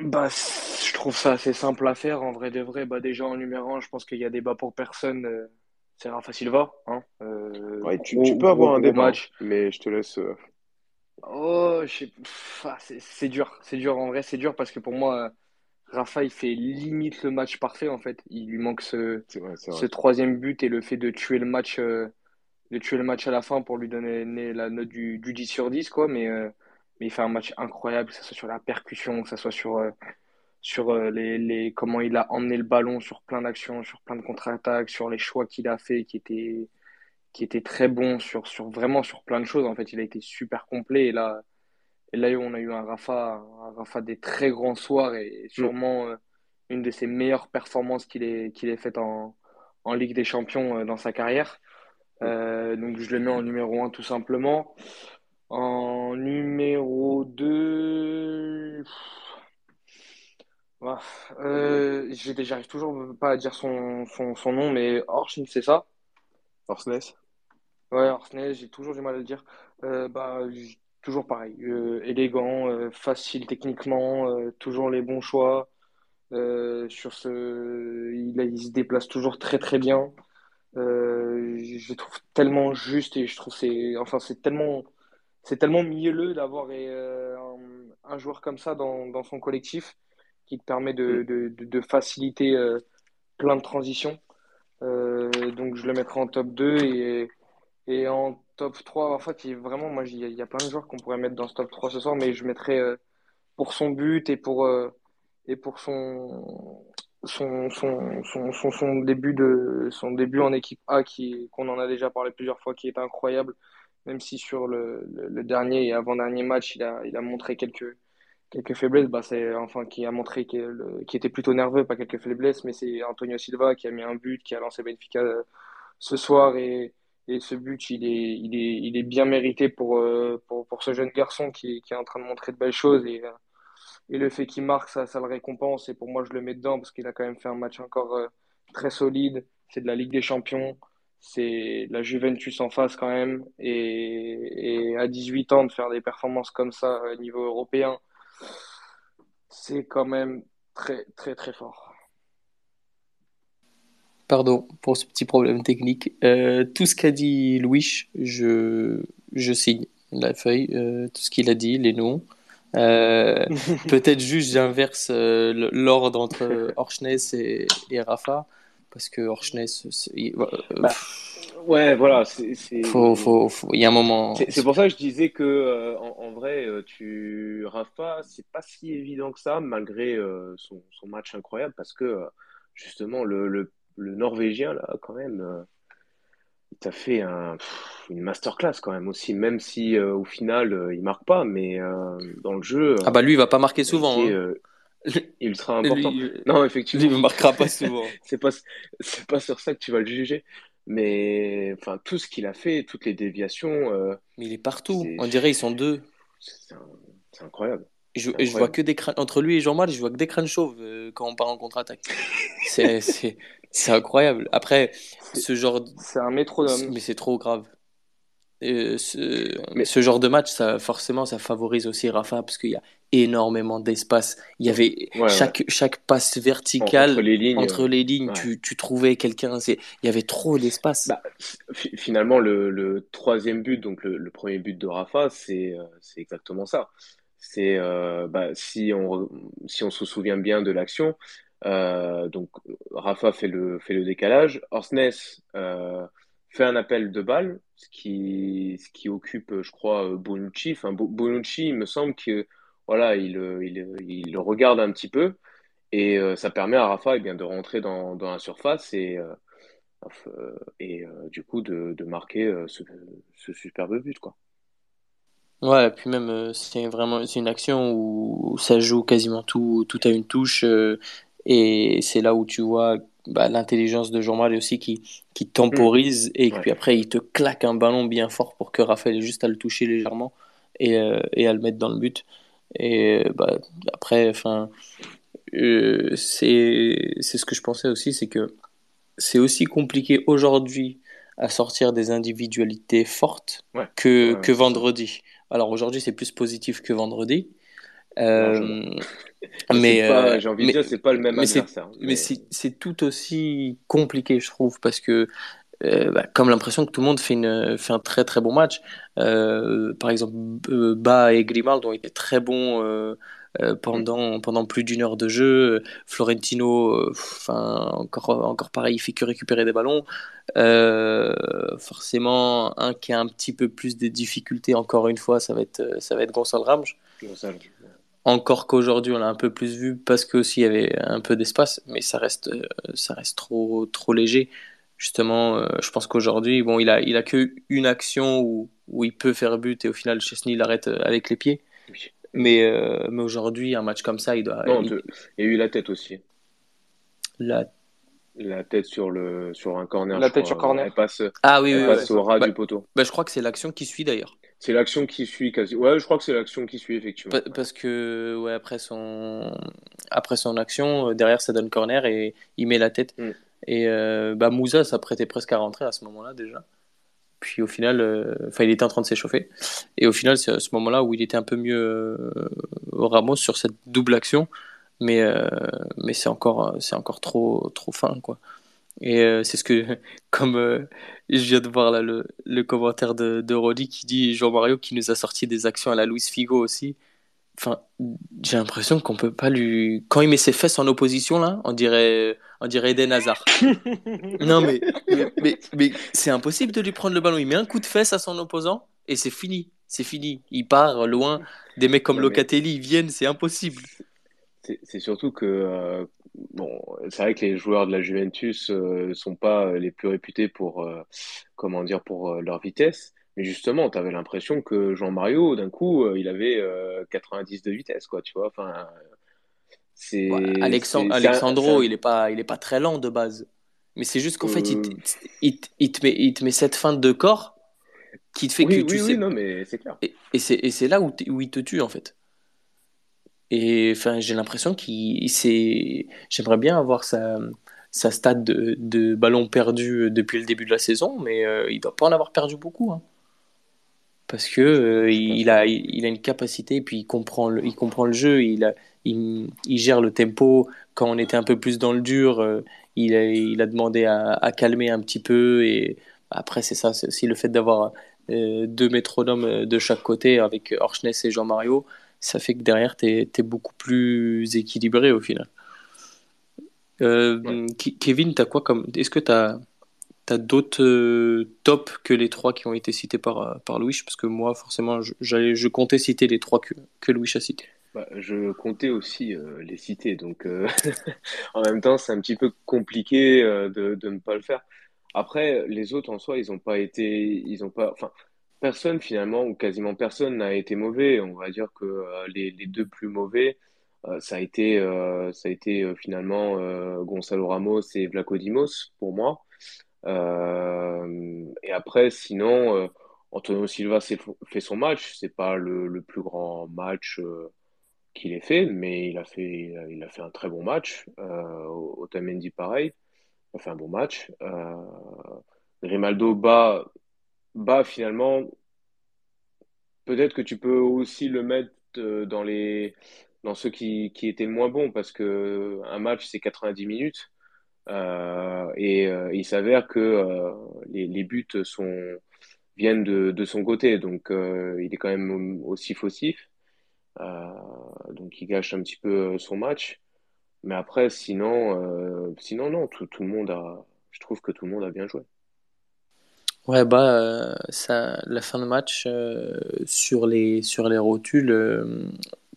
Bah, je trouve ça assez simple à faire. En vrai de vrai, bah, déjà en numéro un, je pense qu'il y a débat pour personne. euh, c'est Rafa Silva. Hein. Euh, Ouais, tu, peux avoir un débat, match. mais je te laisse. Oh, je sais- pff, ah, c'est c'est dur. C'est dur. En vrai, c'est dur parce que pour moi, euh, Rafa, il fait limite le match parfait, en fait. Il lui manque ce, vrai, troisième but et le fait de tuer le match, euh, de tuer le match à la fin pour lui donner la note du, du 10 sur 10, quoi. Mais, euh, mais il fait un match incroyable, que ce soit sur la percussion, que ce soit sur, euh, sur euh, les, les, comment il a emmené le ballon sur plein d'actions, sur plein de contre-attaques, sur les choix qu'il a fait qui étaient, qui étaient très bons, sur, sur vraiment sur plein de choses. En fait, il a été super complet. Et là, et là on a eu un Rafa, un Rafa des très grands soirs et Mm. sûrement euh, une de ses meilleures performances qu'il ait, qu'il ait faites en, en Ligue des Champions euh, dans sa carrière. Mm. Euh, donc je le mets en numéro un tout simplement. En numéro 2 euh, j'ai- j'arrive toujours pas à dire son, son, son nom, mais Orchn, c'est ça? Orsnes? Ouais, Orsnes, j'ai toujours du mal à le dire. Euh, bah, toujours pareil. Euh, élégant, euh, facile techniquement, toujours les bons choix. Sur ce, il, il se déplace toujours très très bien. Je le trouve tellement juste et je trouve c'est enfin c'est tellement c'est tellement mielleux d'avoir un, un joueur comme ça dans, dans son collectif qui te permet Mm. de, de, de, de faciliter plein de transitions. Donc je le mettrai en top 2 et, et en top 3 en fait, vraiment, moi, il y a, plein de joueurs qu'on pourrait mettre dans ce top 3 ce soir, mais je mettrai euh, pour son but et pour, euh, et pour son, son, son, son, son, début de, son début en équipe A qui, qu'on en a déjà parlé plusieurs fois, qui est incroyable, même si sur le, le, dernier et avant-dernier match, il a, il a montré quelques, quelques faiblesses, bah c'est, enfin, qui a montré qu'il qui était plutôt nerveux, pas quelques faiblesses, mais c'est Antonio Silva qui a mis un but, qui a lancé Benfica euh, ce soir et, et ce but, il est, il est, il est bien mérité pour, euh, pour, pour ce jeune garçon qui, qui est en train de montrer de belles choses et, euh, et le fait qu'il marque, ça, ça le récompense. Et pour moi, je le mets dedans parce qu'il a quand même fait un match encore euh, très solide. C'est de la Ligue des Champions. C'est la Juventus en face quand même. Et, et à 18 ans, de faire des performances comme ça au niveau européen, c'est quand même très, très, très fort. Pardon pour ce petit problème technique. Euh, tout ce qu'a dit Louis, je, je signe la feuille, euh, tout ce qu'il a dit, les noms. Euh, *laughs* peut-être juste j'inverse l'ordre entre Orchnes et, et Rafa, parce que Orchnes, c'est- il euh, Bah, ouais, voilà, c'est, faut, c'est, faut, faut- il y a un moment. c'est, pour ça que je disais que, en, en vrai, tu, Rafa, c'est pas si évident que ça, malgré son, son match incroyable, parce que, justement, le, le, le Norvégien, là, quand même, euh, il t'a fait un, pff, une masterclass, quand même, aussi, même si, euh, au final, euh, il marque pas, mais euh, dans le jeu, Ah bah lui, il va pas marquer souvent. été Hein. *laughs* ultra important. Lui, Non, lui, effectivement. il marquera pas souvent. *laughs* C'est pas, c'est pas sur ça que tu vas le juger. Mais enfin, tout ce qu'il a fait, toutes les déviations, Mais il est partout. On dirait ils sont deux. c'est incroyable. Je, vois que des crânes. Entre lui et Jean-Marc, je vois que des crânes chauves quand on part en contre-attaque. *laughs* C'est, c'est, incroyable. Après, ce genre, de- c'est un métronome. mais c'est trop grave. Euh, ce, Mais ce genre de match, ça, forcément, ça favorise aussi Rafa parce qu'il y a énormément d'espace. Il y avait ouais, ouais. chaque, chaque passe entre verticale les lignes, entre les lignes, ouais. tu, tu trouvais quelqu'un. Il y avait trop d'espace. Bah, fi- finalement, le, le troisième but, donc le, le premier but de Rafa, c'est euh, exactement ça. C'est euh, bah, si on si on se souvient bien de l'action, donc Rafa fait le, fait le décalage. Orsnes fait un appel de balle, ce qui, ce qui occupe, je crois, Bonucci. Enfin, Bonucci, il me semble que voilà, il, il, le regarde un petit peu et ça permet à Rafa eh bien, de rentrer dans, dans la surface et, et du coup de, de marquer ce, ce superbe but. Quoi. Ouais, puis même, euh, c'est vraiment une action où ça joue quasiment tout, tout à une touche. euh, et c'est là où tu vois bah, l'intelligence de Jean-Marie aussi qui, qui temporise et Ouais. puis après il te claque un ballon bien fort pour que Raphaël ait juste à le toucher légèrement et, euh, et à le mettre dans le but. Et euh, bah, après, enfin, euh, c'est ce que je pensais aussi, c'est que c'est aussi compliqué aujourd'hui à sortir des individualités fortes Ouais, que, ouais, que vendredi. Alors aujourd'hui, c'est plus positif que vendredi. Euh, Mais *laughs* mais, c'est pas, euh, j'ai envie de mais, dire, c'est pas le même mais c'est, adversaire. mais Mais c'est, c'est tout aussi compliqué, je trouve, parce que, euh, bah, comme l'impression que tout le monde fait, une, fait un très très bon match. Euh, par exemple, euh, Ba et Grimaldo ont été très bons euh, pendant, pendant plus d'une heure de jeu. Florentino, enfin, encore, encore pareil, il fait que récupérer des ballons. Forcément, un qui a un petit peu plus de difficultés, encore une fois, ça va être, ça va être. Gonçalo. Encore qu'aujourd'hui, on l'a un peu plus vu parce que aussi il y avait un peu d'espace, mais ça reste, euh, ça reste trop, trop léger. Justement, euh, je pense qu'aujourd'hui, bon, il a, il a que une action où, où il peut faire but et au final, Chesney l'arrête euh, avec les pieds. Oui. Mais, euh, mais aujourd'hui, un match comme ça, il doit, Non, il- y a eu la tête aussi. la- La tête sur le sur un corner, La tête crois. sur corner. Elle passe, Ah oui, elle oui, passe au ras Bah, du poteau. bah, je crois que c'est l'action qui suit d'ailleurs. C'est l'action qui suit quasi. Ouais, je crois que c'est l'action qui suit effectivement. Pa- Parce que ouais, après, son, après son action, euh, derrière, ça donne corner et il met la tête. Mm. Et euh, bah, Moussa s'apprêtait presque à rentrer à ce moment-là déjà. Puis au final, euh, enfin, il était en train de s'échauffer. Et au final, c'est à ce moment-là où il était un peu mieux euh, Ramos sur cette double action. Mais, mais c'est encore, c'est encore trop, trop fin, quoi. Et euh, c'est ce que, *laughs* comme euh, je viens de voir là le, le commentaire de, de Rodi qui dit Jean-Mario qui nous a sorti des actions à la Luis Figo aussi. Enfin, j'ai l'impression qu'on peut pas lui. Quand il met ses fesses en opposition là, on dirait, on dirait Eden Hazard. *laughs* Non mais, mais, mais, mais c'est impossible de lui prendre le ballon. Il met un coup de fesse à son opposant et c'est fini. C'est fini. Il part loin. Des mecs comme Locatelli, ils viennent, c'est impossible. C'est c'est surtout que euh, bon, c'est vrai que les joueurs de la Juventus euh, sont pas les plus réputés pour euh, comment dire pour euh, leur vitesse. Mais justement, tu avais l'impression que Jean-Mario, d'un coup, euh, il avait euh, 90 de vitesse, quoi, tu vois. Enfin, c'est Ouais, Alexand- Alexandro, un- il est pas, il est pas très lent de base. Mais c'est juste qu'en fait, il, te- Euh. il, te- il te met, il te met cette feinte de corps qui te fait Oui, que tu oui, sais. oui, non, mais c'est clair. Et, et c'est, et c'est là où il te tue, en fait. Et enfin, j'ai l'impression qu'il c'est. J'aimerais bien avoir sa, sa stade de, de ballon perdu depuis le début de la saison, mais euh, il doit pas en avoir perdu beaucoup. hein. Parce que euh, il a, il a une capacité, puis il comprend le, il comprend le jeu, il, a, il, il gère le tempo. Quand on était un peu plus dans le dur, euh, il a, il a demandé à, à calmer un petit peu. Et après, c'est ça, c'est aussi le fait d'avoir euh, deux métronomes de chaque côté avec Orchnes et Jean-Mario, ça fait que derrière, tu es, beaucoup plus équilibré au final. Euh, Ouais. Kevin, t'as quoi comme. Est-ce que tu as, d'autres euh, tops que les trois qui ont été cités par, euh, par Louis? Parce que moi, forcément, je, je comptais citer les trois que, que Louis a cités. Bah, je comptais aussi euh, les citer, donc *laughs* en même temps, c'est un petit peu compliqué de, de ne pas le faire. Après, les autres en soi, ils ont pas été, ils ont pas, enfin, personne finalement ou quasiment personne n'a été mauvais. On va dire que euh, les, les deux plus mauvais, euh, ça a été, euh, finalement Gonzalo Ramos et Vlaco Dimos pour moi. Et après, sinon, Antonio Silva fait son match. C'est pas le, plus grand match. qu'il ait fait, mais il a fait, il fait un très bon match. Otamendi, pareil, il a fait un bon match. Grimaldo bat, bat finalement. Peut-être que tu peux aussi le mettre euh, dans les, dans ceux qui, qui étaient moins bons, parce que un match c'est 90 minutes. Euh, et euh, il s'avère que les, les buts sont, viennent de, de son côté, donc il est quand même aussi faussif. Donc il gâche un petit peu son match. Mais après, sinon, sinon non, tout, tout le monde a, je trouve que tout le monde a bien joué. Ouais, bah, euh, ça, la fin de match euh, sur les, sur les rotules euh,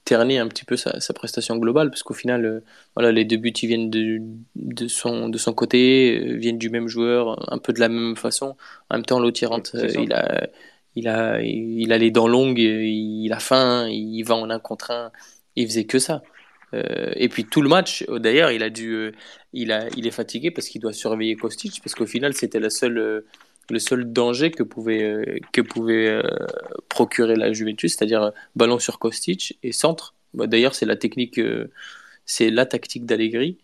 ternit un petit peu sa, sa prestation globale, parce qu'au final, euh, voilà, les deux buts ils viennent de, de son, de son côté, viennent du même joueur, un peu de la même façon. En même temps, l'autre il a, il a, il a les dents longues, il a faim, il va en un contre un, il faisait que ça. Euh, et puis tout le match, d'ailleurs, il a dû, euh, il a, il est fatigué parce qu'il doit surveiller Kostic, parce qu'au final, c'était la seule, euh, le seul danger que pouvait, euh, que pouvait euh, procurer la Juventus, c'est-à-dire euh, ballon sur Kostic et centre. Bah, d'ailleurs, c'est la technique, c'est la tactique d'Allegri,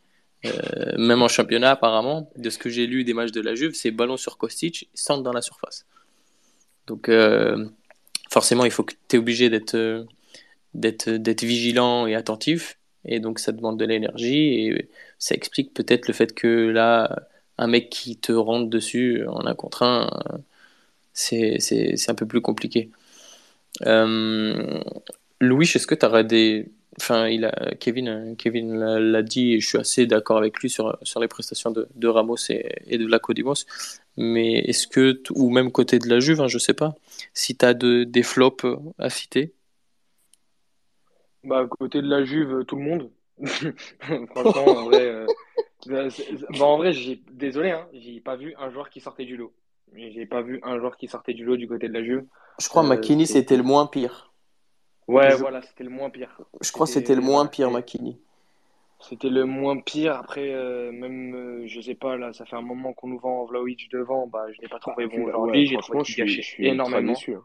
même en championnat apparemment. De ce que j'ai lu des matchs de la Juve, c'est ballon sur Kostic, centre dans la surface. Donc forcément, il faut que tu es obligé d'être d'être vigilant et attentif et donc ça demande de l'énergie et ça explique peut-être le fait que là un mec qui te rentre dessus en un contre un euh, c'est un peu plus compliqué. Euh, Louis est-ce que tu aurais des enfin il a Kevin euh, Kevin l'a dit et je suis assez d'accord avec lui sur sur les prestations de, de Ramos et, de Lacodimos mais est-ce que ou même côté de la Juve hein, je sais pas si tu as de, des flops à citer? Bah, côté de la Juve, tout le monde. *laughs* Franchement, en vrai, euh, euh, bah, en vrai, j'ai, désolé, hein, j'ai pas vu un joueur qui sortait du lot. J'ai pas vu un joueur qui sortait du lot du côté de la Juve. Je crois Euh, McKinney c'était le moins pire. ouais, Je, voilà, c'était le moins pire. je crois que c'était le moins pire McKinney. c'était le moins pire. Après, euh, même, euh, je sais pas, là, ça fait un moment qu'on nous vend Vlahovic devant. Bah, je l'ai pas Bah, trouvé bon ouais, aujourd'hui. J'ai trouvé franchement, je qu'il suis, je énormément. déçu. hein.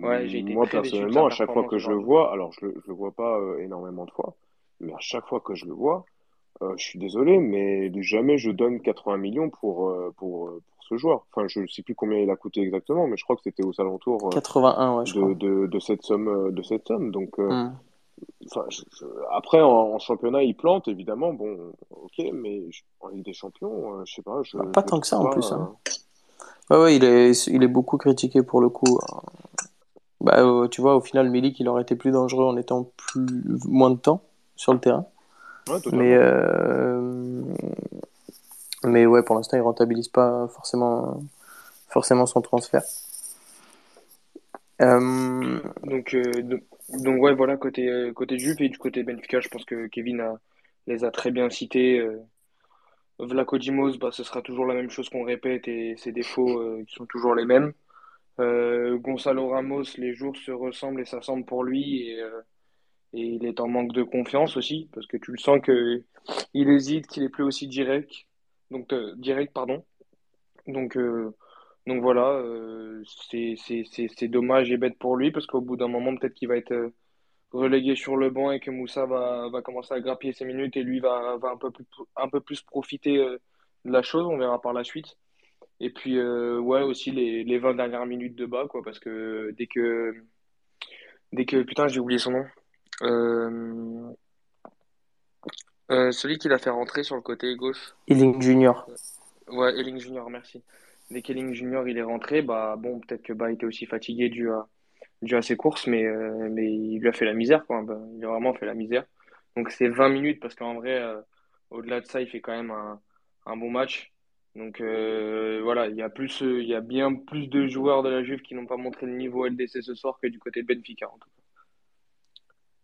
Ouais, j'ai été Moi, très déçu personnellement, à chaque fois que je le vois, alors je le, je le vois pas euh, énormément de fois, mais à chaque fois que je le vois, euh, je suis désolé, mais jamais je donne 80 millions pour, euh, pour, euh, pour ce joueur. Enfin, je sais plus combien il a coûté exactement, mais je crois que c'était aux alentours euh, 81, ouais, je de, crois. de, de cette somme, de cette somme. Donc, je- je- après, en, en championnat, il plante, évidemment, bon, ok, mais je- en Ligue des Champions, je sais pas, Bah, pas tant que ça en plus. Hein. euh, Ouais, ouais, il est, il est beaucoup critiqué pour le coup. Bah, euh, tu vois, au final, Milik, il aurait été plus dangereux en étant plus, moins de temps sur le terrain. Ouais, Mais, euh, mais ouais, pour l'instant, il rentabilise pas forcément, forcément son transfert. Euh, Donc, euh, donc, donc ouais, voilà, côté, côté Juve et du côté Benfica, je pense que Kevin a, les a très bien cités. Euh, Vlaco Dimos, bah, ce sera toujours la même chose qu'on répète et ses défauts qui sont toujours les mêmes. Gonzalo Ramos, les jours se ressemblent et s'assemblent pour lui et, et il est en manque de confiance aussi parce que tu le sens que il hésite, qu'il est plus aussi direct. Donc, euh, direct, pardon. Donc, euh, donc voilà, euh, c'est, dommage et bête pour lui parce qu'au bout d'un moment, peut-être qu'il va être relégué sur le banc et que Moussa va, va commencer à grappiller ses minutes et lui va, va un peu plus, un peu plus profiter de la chose. On verra par la suite. Et puis, ouais, aussi les, les 20 dernières minutes de bas, quoi, parce que dès que, dès que, putain, j'ai oublié son nom. Euh, euh, celui qui l'a fait rentrer sur le côté gauche. Ealing Junior. Ouais, Elling Junior, merci. Dès qu'Elling Junior il est rentré, bah bon, peut-être que bah il était aussi fatigué dû à, dû à ses courses, mais, euh, mais il lui a fait la misère, quoi. Bah, il a vraiment fait la misère. Donc c'est 20 minutes parce qu'en vrai, euh, au-delà de ça, il fait quand même un, un bon match. Donc voilà, il y a plus, il y a bien plus de joueurs de la Juve qui n'ont pas montré le niveau LDC ce soir que du côté de Benfica, en tout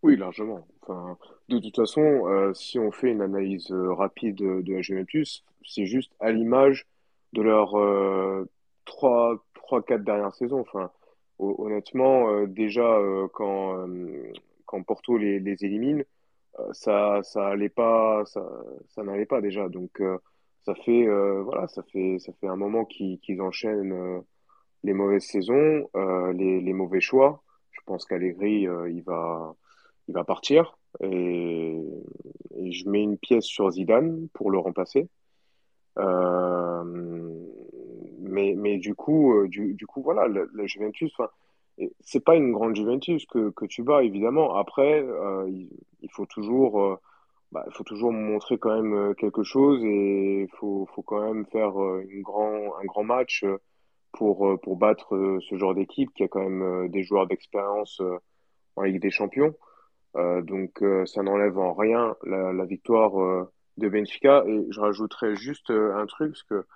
Oui, largement. Enfin, de toute façon, euh, si on fait une analyse euh, rapide de, la Juventus, c'est juste à l'image de leurs euh, trois, trois, quatre dernières saisons. Enfin, ho- honnêtement, euh, déjà quand quand Porto les, les élimine, ça ça allait pas, ça ça n'allait pas déjà. Donc ça fait voilà, ça fait ça fait un moment qu'ils qu'ils enchaînent les mauvaises saisons, les, les mauvais choix. Je pense qu'Allegri, euh, il va il va partir et, je mets une pièce sur Zidane pour le remplacer. Euh, mais, mais du coup, euh, du, du coup, voilà, la, la Juventus, c'est pas une grande Juventus que, que tu bats, évidemment. Après, euh, il, faut toujours, bah, faut toujours montrer quand même quelque chose et il faut, faut quand même faire une grand, un grand match pour, pour battre ce genre d'équipe qui a quand même des joueurs d'expérience en Ligue des Champions. Donc ça n'enlève en rien la, la victoire de Benfica. Et je rajouterais juste un truc, parce que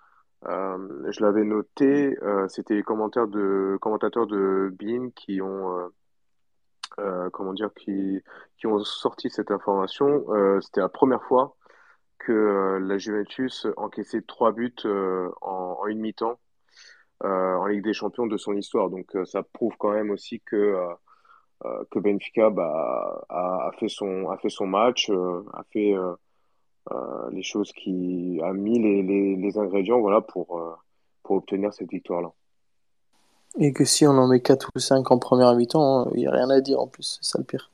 je l'avais noté, c'était les commentaires de, commentateurs de BIN qui ont euh, comment dire, qui, qui ont sorti cette information. Euh, c'était la première fois que euh, la Juventus encaissait trois buts en, en, une mi-temps en Ligue des Champions de son histoire. Donc ça prouve quand même aussi que que Benfica bah, a, fait son match, a fait les choses qui a mis les, ingrédients voilà pour pour obtenir cette victoire là. Et que si on en met 4 ou 5 en première mi-temps, il n'y a rien à dire en plus, c'est ça le pire.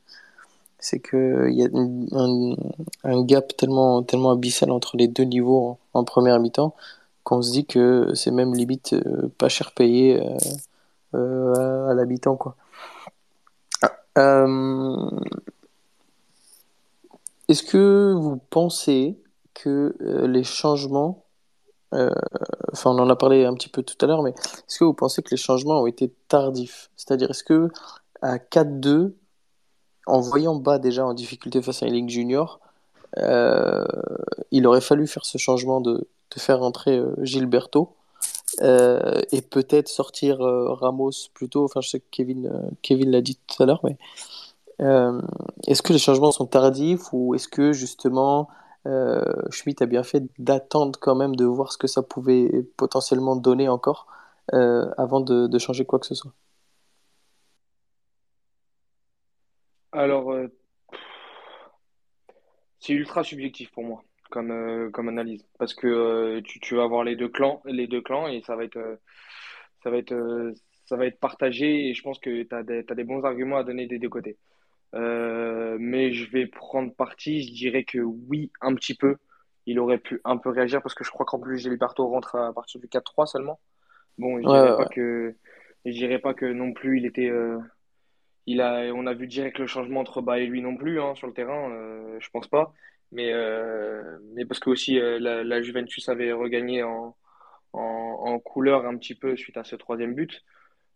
C'est qu'il y a un, gap tellement, tellement abyssal entre les deux niveaux en, première mi-temps qu'on se dit que c'est même limite euh, pas cher payé euh, euh, à, l'habitant. Quoi. Est-ce que vous pensez que les changements euh, enfin, on en a parlé un petit peu tout à l'heure, mais est-ce que vous pensez que les changements ont été tardifs? C'est-à-dire, est-ce que à 4-2, en voyant bas déjà en difficulté face à une junior, euh, il aurait fallu faire ce changement de, de faire rentrer euh, et peut-être sortir Ramos plutôt. Enfin, je sais que Kevin, Kevin l'a dit tout à l'heure, mais est-ce que les changements sont tardifs ou est-ce que justement euh, Schmitt a bien fait d'attendre quand même de voir ce que ça pouvait potentiellement donner encore euh, avant de, changer quoi que ce soit? Alors, euh, c'est ultra subjectif pour moi comme, comme analyse parce que tu, vas avoir les deux clans, les deux clans et ça va être, ça va être, ça va être partagé et je pense que tu as, as, des bons arguments à donner des deux côtés. Euh, mais je vais prendre parti. Je dirais que oui, un petit peu. Il aurait pu un peu réagir parce que je crois qu'en plus Gilberto rentre à partir du 4-3 seulement. Bon, je dirais pas que je dirais pas que non plus il était. Euh, il a, on a vu direct le changement entre Bas et lui non plus hein, sur le terrain. Euh, je pense pas. Mais mais parce que aussi la, la, Juventus avait regagné en, en, en couleur un petit peu suite à ce troisième but.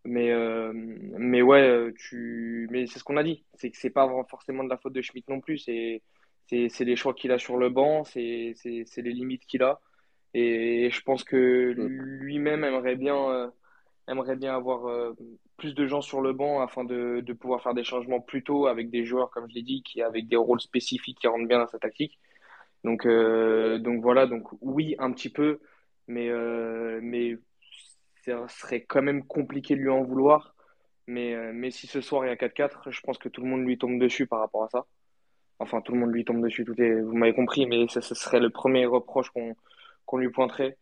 Mais, euh, mais ouais, euh, tu... mais c'est ce qu'on a dit. C'est que c'est pas forcément de la faute de Schmidt non plus. C'est, c'est, c'est les choix qu'il a sur le banc, c'est, c'est, c'est les limites qu'il a. Et je pense que lui-même aimerait bien, euh, aimerait bien avoir plus de gens sur le banc afin de, de pouvoir faire des changements plus tôt avec des joueurs, comme je l'ai dit, qui avec des rôles spécifiques qui rentrent bien dans sa tactique. Donc, donc voilà, donc oui, un petit peu, mais, mais ce serait quand même compliqué de lui en vouloir. Mais, euh, mais si ce soir il y a 4-4, je pense que tout le monde lui tombe dessus par rapport à ça. Enfin, tout le monde lui tombe dessus, tout est, vous m'avez compris, mais ce serait le premier reproche qu'on lui pointerait.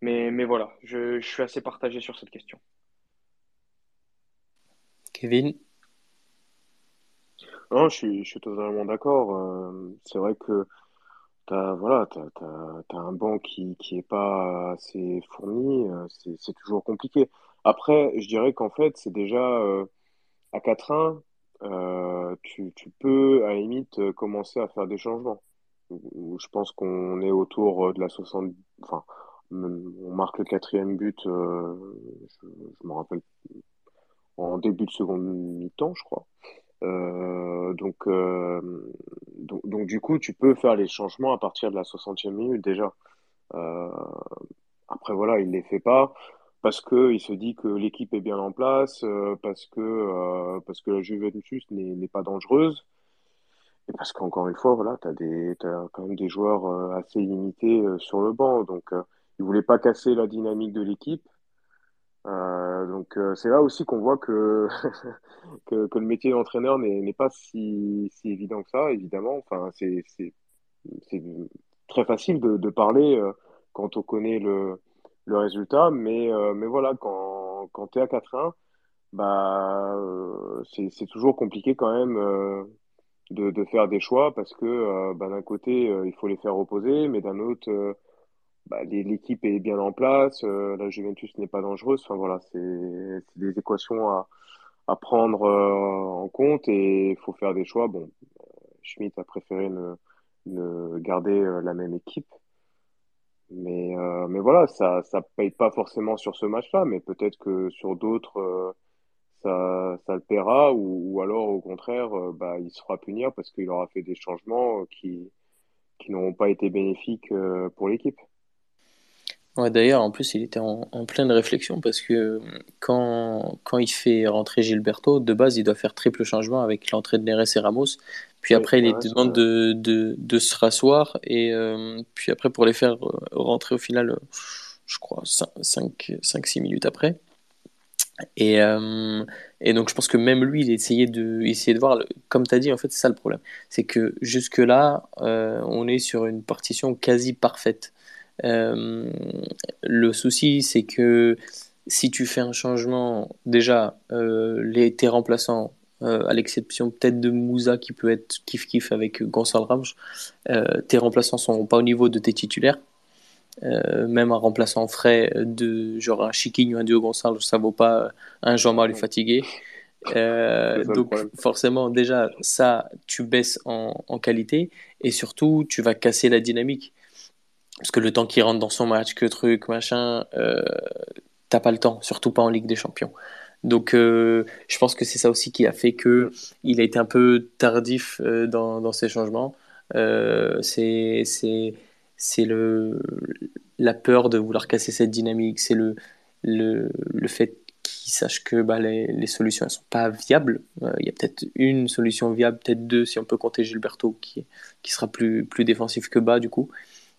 Mais, mais voilà, je, je, suis assez partagé sur cette question. Kevin? Non, je suis, je suis totalement d'accord. Euh, c'est vrai que T'as, voilà, t'as, t'as, t'as un banc qui, qui est pas assez fourni, euh, c'est, c'est toujours compliqué. Après, je dirais qu'en fait, c'est déjà euh, à 4-1, euh, tu, tu peux à la limite commencer à faire des changements. Je pense qu'on est autour de la 60, enfin, on marque le quatrième but, euh, je, je me rappelle, en début de seconde mi-temps, je crois. Euh, donc, euh, donc, donc, du coup, tu peux faire les changements à partir de la 60e minute déjà. Après, voilà, il les fait pas parce que il se dit que l'équipe est bien en place, parce que parce que la Juventus n'est pas dangereuse, et parce qu'encore une fois, voilà, t'as des t'as quand même des joueurs assez limités sur le banc, donc il voulait pas casser la dynamique de l'équipe. Euh, donc euh, c'est là aussi qu'on voit que, *laughs* que, que, le métier d'entraîneur n'est pas si, si évident que ça, évidemment. Enfin, c'est très facile de, de parler euh, quand on connaît le, le résultat, mais, euh, mais voilà, quand, quand tu es à 4-1, bah, c'est toujours compliqué quand même de, de faire des choix parce que bah, d'un côté, il faut les faire reposer, mais d'un autre bah, l'équipe est bien en place, euh, la Juventus n'est pas dangereuse. Enfin voilà, c'est des équations à, à prendre euh, en compte et il faut faire des choix. Bon, Schmidt a préféré ne, ne garder euh, la même équipe. Mais, mais voilà, ça ça paye pas forcément sur ce match-là, mais peut-être que sur d'autres, ça, ça le paiera ou, ou alors au contraire, euh, bah, il se fera punir parce qu'il aura fait des changements qui, qui n'auront pas été bénéfiques euh, pour l'équipe. Ouais, d'ailleurs, en plus, il était en, en, pleine réflexion parce que quand, quand il fait rentrer Gilberto, de base, il doit faire triple changement avec l'entrée de Neres et Ramos. Puis après, il lui demande de, de, de, se rasseoir. Et euh, puis après, pour les faire rentrer au final, je crois, 5-6 minutes après. Et, euh, et, donc, je pense que même lui, il essayait de, essayer de voir, comme tu as dit, en fait, c'est ça le problème. C'est que jusque-là, euh, on est sur une partition quasi parfaite. Euh, le souci, c'est que si tu fais un changement, déjà, euh, les, tes remplaçants, euh, à l'exception peut-être de Moussa qui peut être kiff-kiff avec Gonçalo Ramos, tes remplaçants sont pas au niveau de tes titulaires. Même un remplaçant frais de genre un Chiquinho ou un Diogo Gonçalves, ça vaut pas un Jean-Marie fatigué. *laughs* Euh, donc forcément déjà ça tu baisses en, en, qualité et surtout tu vas casser la dynamique parce que le temps qu'il rentre dans son match que truc machin euh, t'as pas le temps surtout pas en Ligue des Champions donc euh, je pense que c'est ça aussi qui a fait que il a été un peu tardif euh, dans, dans ses changements c'est c'est le, la peur de vouloir casser cette dynamique, c'est le, le, le fait qu'ils sachent que bah, les, solutions ne sont pas viables. Euh, il y a peut-être une solution viable, peut-être deux si on peut compter Gilberto qui, qui sera plus, plus défensif que bas du coup.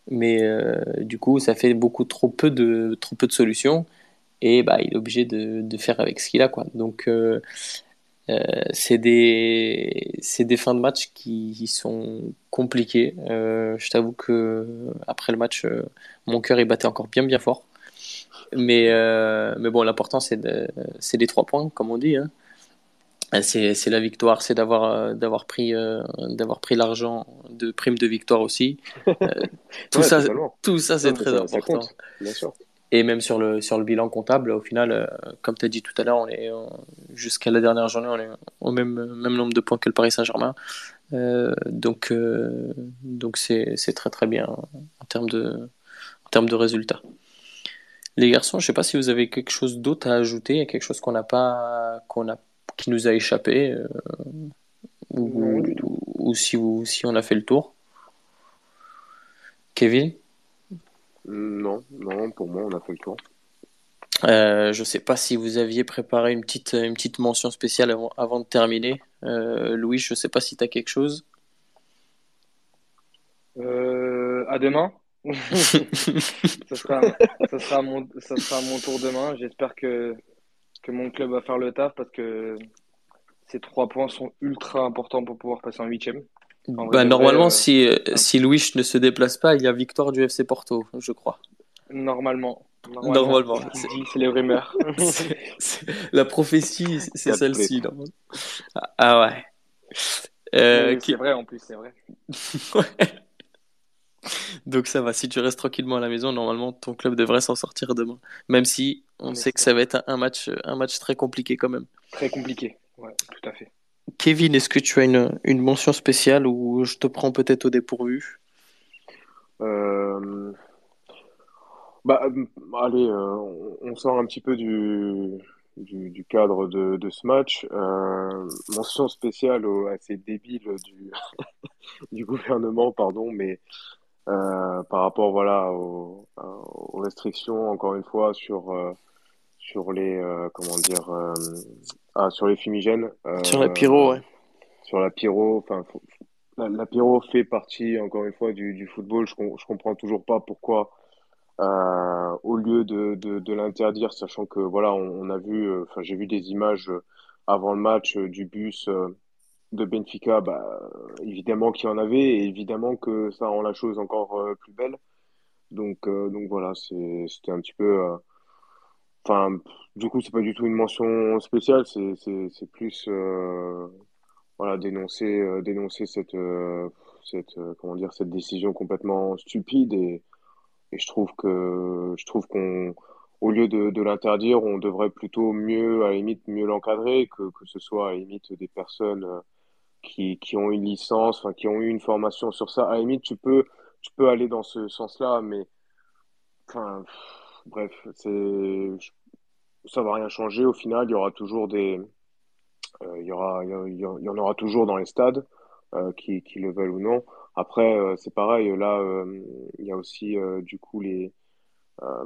Mais euh, du coup, ça fait beaucoup trop peu de, trop peu de solutions et bah, il est obligé de, de faire avec ce qu'il a. Quoi. Donc euh, euh, c'est des, des fins de match qui, sont compliquées. Je t'avoue que après le match, mon cœur est battait encore bien bien fort. Mais, mais bon, l'important c'est de, les trois points, comme on dit. Hein. C'est la victoire, c'est d'avoir d'avoir pris d'avoir pris l'argent de prime de victoire aussi. *laughs* tout, ça, tout ça, c'est très important. bien sûr. Et même sur le, sur le bilan comptable, au final, euh, comme tu as dit tout à l'heure, on est jusqu'à la dernière journée, on est au même, même nombre de points que le Paris Saint-Germain. Euh, donc, euh, donc c'est, c'est très très bien en termes de, en termes de résultats. Les garçons, je sais pas si vous avez quelque chose d'autre à ajouter, quelque chose qu'on n'a pas, qu'on a, qui nous a échappé, ou, ou, ou, si, vous, si on a fait le tour. Kevin? Non, non, pour moi, on a fait le tour. Euh, je ne sais pas si vous aviez préparé une petite, une petite mention spéciale avant, avant de terminer. Euh, Louis, je ne sais pas si tu as quelque chose. Euh, à demain. *laughs* ça, sera, ça, sera mon, ça sera mon tour demain. J'espère que, que mon club va faire le taf parce que ces trois points sont ultra importants pour pouvoir passer en huitième. Bah, normalement, euh, si, euh, si Louis ne se déplace pas, il y a victoire du FC Porto, je crois. Normalement. Normalement. C'est les rumeurs. *laughs* La prophétie, *laughs* c'est celle-ci. Ah ouais. Euh, c'est vrai en plus, c'est vrai. *laughs* *laughs* Donc ça va, si tu restes tranquillement à la maison, normalement ton club devrait s'en sortir demain. Même si on sait que ça va être un match, un match très compliqué quand même. Très compliqué, ouais, tout à fait. Kevin, est-ce que tu as une, une, mention spéciale ou je te prends peut-être au dépourvu? Euh... bah, Allez, euh, on sort un petit peu du, du, du cadre de, de, ce match. Euh, mention spéciale au, assez débile du, *laughs* du gouvernement, pardon, mais euh, par rapport voilà, aux, aux, restrictions, encore une fois, sur euh, sur les euh, comment dire euh, ah, sur les fumigènes. Euh, sur la pyro, ouais. Sur la pyro, enfin la, la, pyro fait partie encore une fois du, du football. Je, je comprends toujours pas pourquoi au lieu de, de, de l'interdire, sachant que voilà on, on a vu, enfin j'ai vu des images avant le match du bus de Benfica, bah, évidemment qu'il y en avait, et évidemment que ça rend la chose encore plus belle. Donc, donc voilà, c'était un petit peu Enfin, du coup, c'est pas du tout une mention spéciale, c'est, plus euh, voilà, dénoncer, euh, dénoncer cette, euh, cette, euh, comment dire, cette décision complètement stupide et, et je trouve que je trouve qu'on au lieu de, l'interdire, on devrait plutôt mieux, à limite, mieux l'encadrer, que, que ce soit à la limite des personnes euh, qui, qui ont une licence, enfin, qui ont eu une formation sur ça. À la limite, tu peux, tu peux aller dans ce sens-là, mais enfin, bref, c'est, ça va rien changer. Au final, il y aura toujours des, il y aura, il y, en aura toujours dans les stades, qui, qui le veulent ou non. Après, c'est pareil. Là, il y a aussi du coup les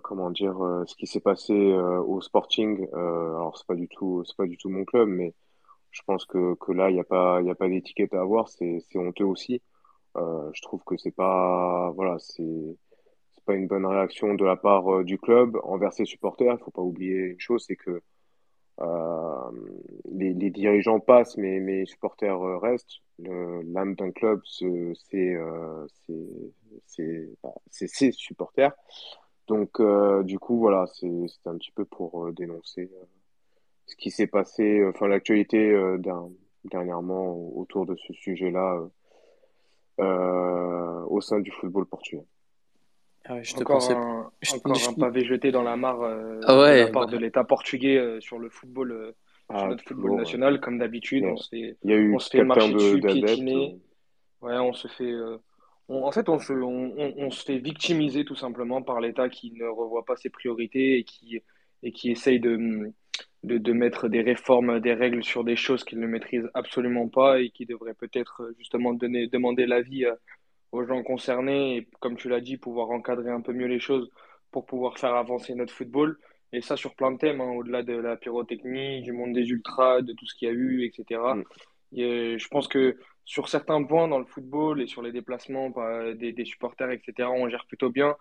comment dire ce qui s'est passé au Sporting. alors c'est pas du tout, c'est pas du tout mon club, mais je pense que, que là, il n'y a pas, y a pas d'étiquette à avoir. C'est, honteux aussi. Euh, je trouve que c'est pas, voilà, c'est, pas une bonne réaction de la part euh, du club envers ses supporters. Il faut pas oublier une chose, c'est que euh, les, les, dirigeants passent, mais, mais supporters restent. l'âme d'un club, c'est, c'est, bah, ses supporters. Donc, du coup, voilà, c'est un petit peu pour dénoncer ce qui s'est passé, euh, enfin l'actualité euh, dernièrement autour de ce sujet-là euh, au sein du football portugais. Ah je te encore un, encore un pavé jeté dans la mare ah de la part de l'État portugais sur le football, sur ah, notre football national, comme d'habitude. On se fait, Il y a eu on se fait marcher dessus, piétiner. Ouais, on se fait. en fait, on se, on, on, se fait victimiser tout simplement par l'État qui ne revoit pas ses priorités et qui, et qui essaye de, de, de, mettre des réformes, des règles sur des choses qu'ils ne maîtrisent absolument pas et qui devraient peut-être euh, justement donner, demander l'avis euh, aux gens concernés et, comme tu l'as dit, pouvoir encadrer un peu mieux les choses pour pouvoir faire avancer notre football. Et ça sur plein de thèmes, hein, au-delà de la pyrotechnie, du monde des ultras, de tout ce qu'il y a eu, etc. Mm. je pense que sur certains points dans le football et sur les déplacements bah, des, des supporters, etc., on gère plutôt bien.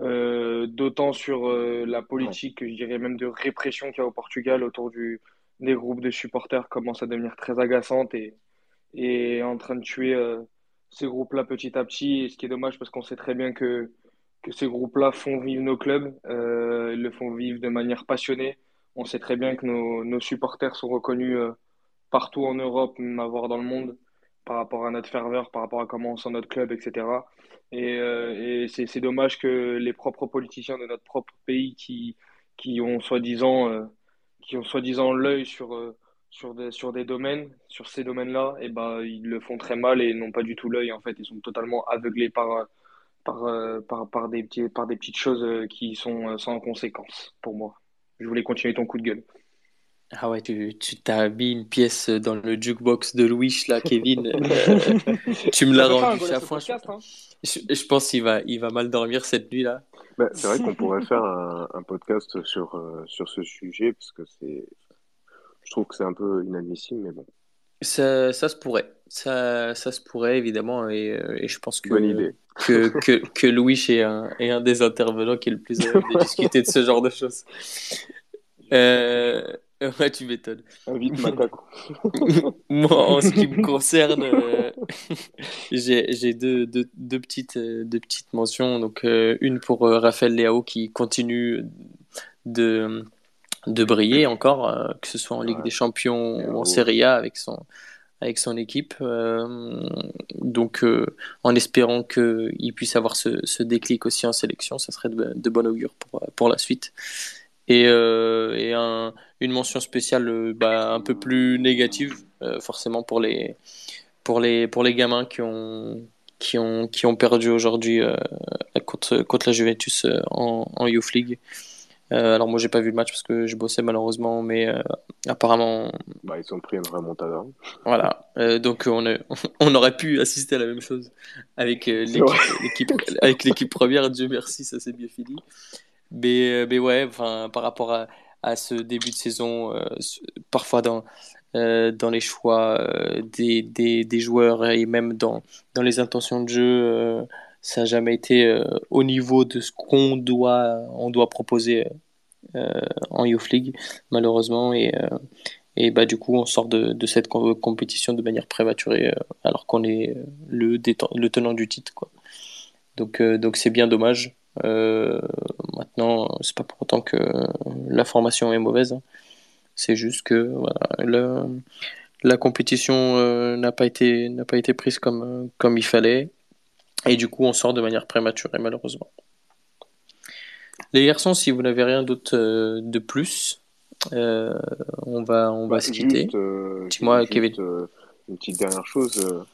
Euh, d'autant sur euh, la politique, je dirais même de répression qu'il y a au Portugal autour du, des groupes de supporters commence à devenir très agaçante et, et en train de tuer euh, ces groupes-là petit à petit. Et ce qui est dommage parce qu'on sait très bien que, que ces groupes-là font vivre nos clubs, ils le font vivre de manière passionnée. On sait très bien que nos, nos supporters sont reconnus partout en Europe, même à voir dans le monde, par rapport à notre ferveur, par rapport à comment on sent notre club, etc. Et, euh, c'est dommage que les propres politiciens de notre propre pays qui, qui ont soi-disant euh, soi-disant l'œil sur, euh, sur, des, sur des domaines, sur ces domaines-là, et ben ils le font très mal et n'ont pas du tout l'œil. En fait, ils sont totalement aveuglés par, par, par, par, des, petits, par des petites choses qui sont sans conséquence pour moi. Je voulais continuer ton coup de gueule. Ah ouais, tu, tu t'as mis une pièce dans le jukebox de Louis, là, Kevin. *laughs* tu me l'as rendu à fois. Hein. Je, je, pense qu'il va, il va mal dormir cette nuit-là. Bah, c'est vrai qu'on pourrait faire un, un podcast sur, euh, sur ce sujet, parce que c'est, je trouve que c'est un peu inadmissible, mais bon. Ça, ça se pourrait. Ça, ça se pourrait, évidemment, et, euh, et je pense que, Bonne idée. que, que, que Louis est un, est un des intervenants qui est le plus *laughs* à discuter de ce genre de choses. Euh, *laughs* Ouais, tu m'étonnes. Invite Matako. *laughs* Moi, en ce qui me concerne, euh, *laughs* j'ai deux, deux, deux, petites, euh, deux petites mentions. Donc, euh, une pour Raphaël Leao qui continue de, de briller encore, que ce soit en Ligue des Champions ou en Serie A avec son, avec son équipe. donc, en espérant qu'il puisse avoir ce, ce, déclic aussi en sélection, ça serait de, de bon augure pour, pour la suite. Et, et un une mention spéciale euh, bah, un peu plus négative, euh, forcément pour les, pour, les, pour les gamins qui ont, qui ont, qui ont perdu aujourd'hui euh, contre, contre la Juventus en, en Youth League. alors moi j'ai pas vu le match parce que je bossais malheureusement, mais apparemment. Bah, ils ont pris une remontada. Voilà, donc on, *laughs* on aurait pu assister à la même chose avec l'équipe avec l'équipe première. Dieu merci, ça s'est bien fini. Mais, mais ouais, enfin par rapport à, à ce début de saison, euh, parfois dans, euh, dans les choix euh, des, des, des, joueurs et même dans, dans les intentions de jeu. ça n'a jamais été au niveau de ce qu'on doit, on doit proposer en Youth League, malheureusement. Et, et bah, du coup, on sort de, de cette compétition de manière prématurée alors qu'on est le, le tenant du titre. Quoi. Donc donc c'est bien dommage. Euh, maintenant, c'est pas pour autant que la formation est mauvaise. Hein. C'est juste que voilà, la compétition euh, n'a pas été n'a pas été prise comme comme il fallait et du coup on sort de manière prématurée malheureusement. Les garçons, si vous n'avez rien d'autre euh, de plus, on va on va bah, se quitter. Dis-moi, Kevin. une petite dernière chose.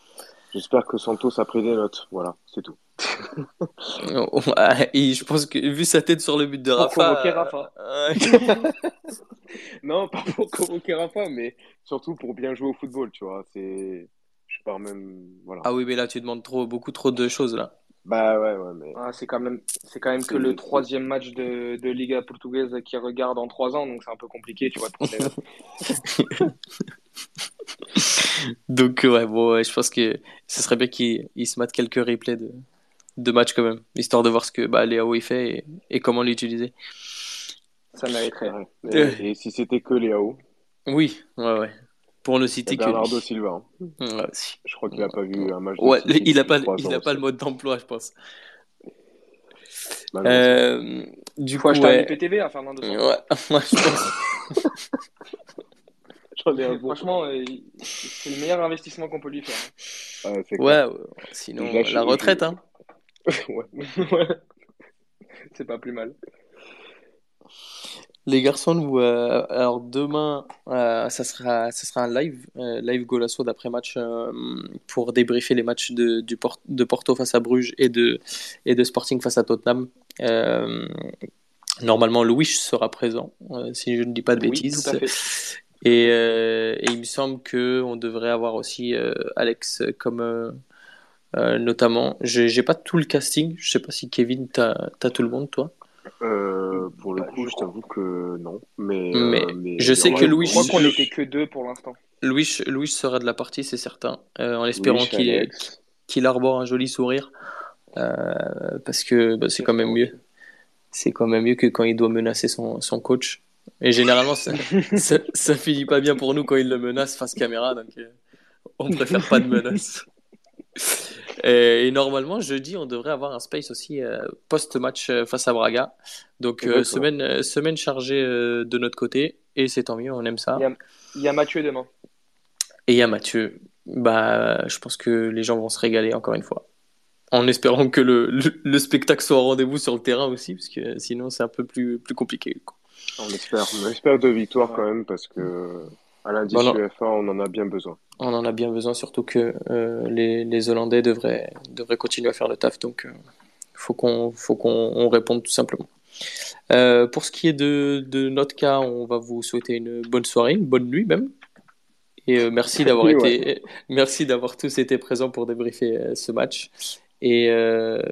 J'espère que Santos a pris des notes. Voilà, c'est tout. *laughs* et je pense que vu sa tête sur le but de Pour Rafa. convoquer Rafa. euh, *laughs* Non, pas pour convoquer Rafa, mais surtout pour bien jouer au football, tu vois. C'est, je pars même, voilà. ah oui, mais là tu demandes trop, beaucoup trop de choses là. Bah ouais, ouais, mais Ah, c'est quand même, c'est quand même que le troisième match de, de Liga portugaise qui regarde en trois ans, donc c'est un peu compliqué, tu vois. *laughs* Donc ouais, bon, ouais, je pense que ce serait bien qu'il il se mate quelques replays de, de matchs quand même, histoire de voir ce que bah, Léao il fait et, et comment l'utiliser. Ça mériterait. Ouais. Et, et si c'était que Léao, Oui, ouais, ouais. Pour ne citer que Bernardo. Silva, hein. Ouais, si. je crois qu'il a pas vu un match. de Ouais, City il a depuis pas, il a pas le mode d'emploi, je pense. Euh, du Faut coup, acheter un ouais. IPTV à Fernando Ouais, moi, *laughs* je pense. *laughs* J'en ai un bon. Franchement, euh, c'est le meilleur investissement qu'on peut lui faire. Clair. Ouais, *laughs* ouais. sinon, la retraite, hein. Ouais. hein. Ouais. c'est pas plus mal. Les garçons, nous, euh, alors demain, euh, ça sera, ça sera un live, euh, live Golasso d'après-match euh, pour débriefer les matchs de, du Port- de Porto face à Bruges et de, et de Sporting face à Tottenham. Euh, normalement, Louis sera présent, euh, si je ne dis pas de Oui, bêtises. Et, euh, et il me semble que on devrait avoir aussi euh, Alex comme euh, euh, notamment. J'ai pas tout le casting. Je sais pas si Kevin t'as as tout le monde toi. Euh, pour le Bah, coup, je t'avoue que non. Mais, Mais euh, mais je sais que Louis- Je crois qu'on n'était que deux pour l'instant. Louis Louis sera de la partie, c'est certain. Euh, en espérant qu'il qu'il arbore un joli sourire euh, parce que bah, c'est quand même mieux. C'est quand même mieux que quand il doit menacer son, son coach. Et généralement, ça, *laughs* ça, ça finit pas bien pour nous quand il le menace face caméra, donc euh, on préfère pas de menaces. *laughs* Et, et normalement, jeudi, on devrait avoir un space aussi euh, post-match euh, face à Braga. Donc, euh, semaine, semaine chargée de notre côté, et c'est tant mieux, on aime ça. Il y a, il y a Mathieu demain. Et il y a Mathieu. Bah, je pense que les gens vont se régaler encore une fois. En espérant que le, le, le spectacle soit au rendez-vous sur le terrain aussi, parce que sinon c'est un peu plus, plus compliqué. quoi. On espère, on espère deux victoires quand même parce que à l'indice Bon. UEFA, on en a bien besoin. On en a bien besoin, surtout que euh, les, les Hollandais devraient, devraient continuer à faire le taf, donc il faut qu'on faut qu'on on réponde tout simplement. Euh, pour ce qui est de, de notre cas, on va vous souhaiter une bonne soirée, une bonne nuit même. Et euh, merci *laughs* d'avoir Oui, été, *laughs* merci d'avoir tous été présents pour débriefer euh, ce match. Et, euh,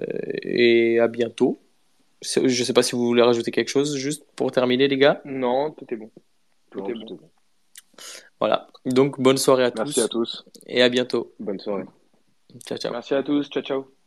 et à bientôt. Je ne sais pas si vous voulez rajouter quelque chose, juste pour terminer, les gars. Non, tout est bon. Tout Non, est tout bon. est bon. Voilà. Donc, bonne soirée à Merci tous à tous. et à bientôt. Bonne soirée. Ciao, ciao. Merci à tous. Ciao, ciao.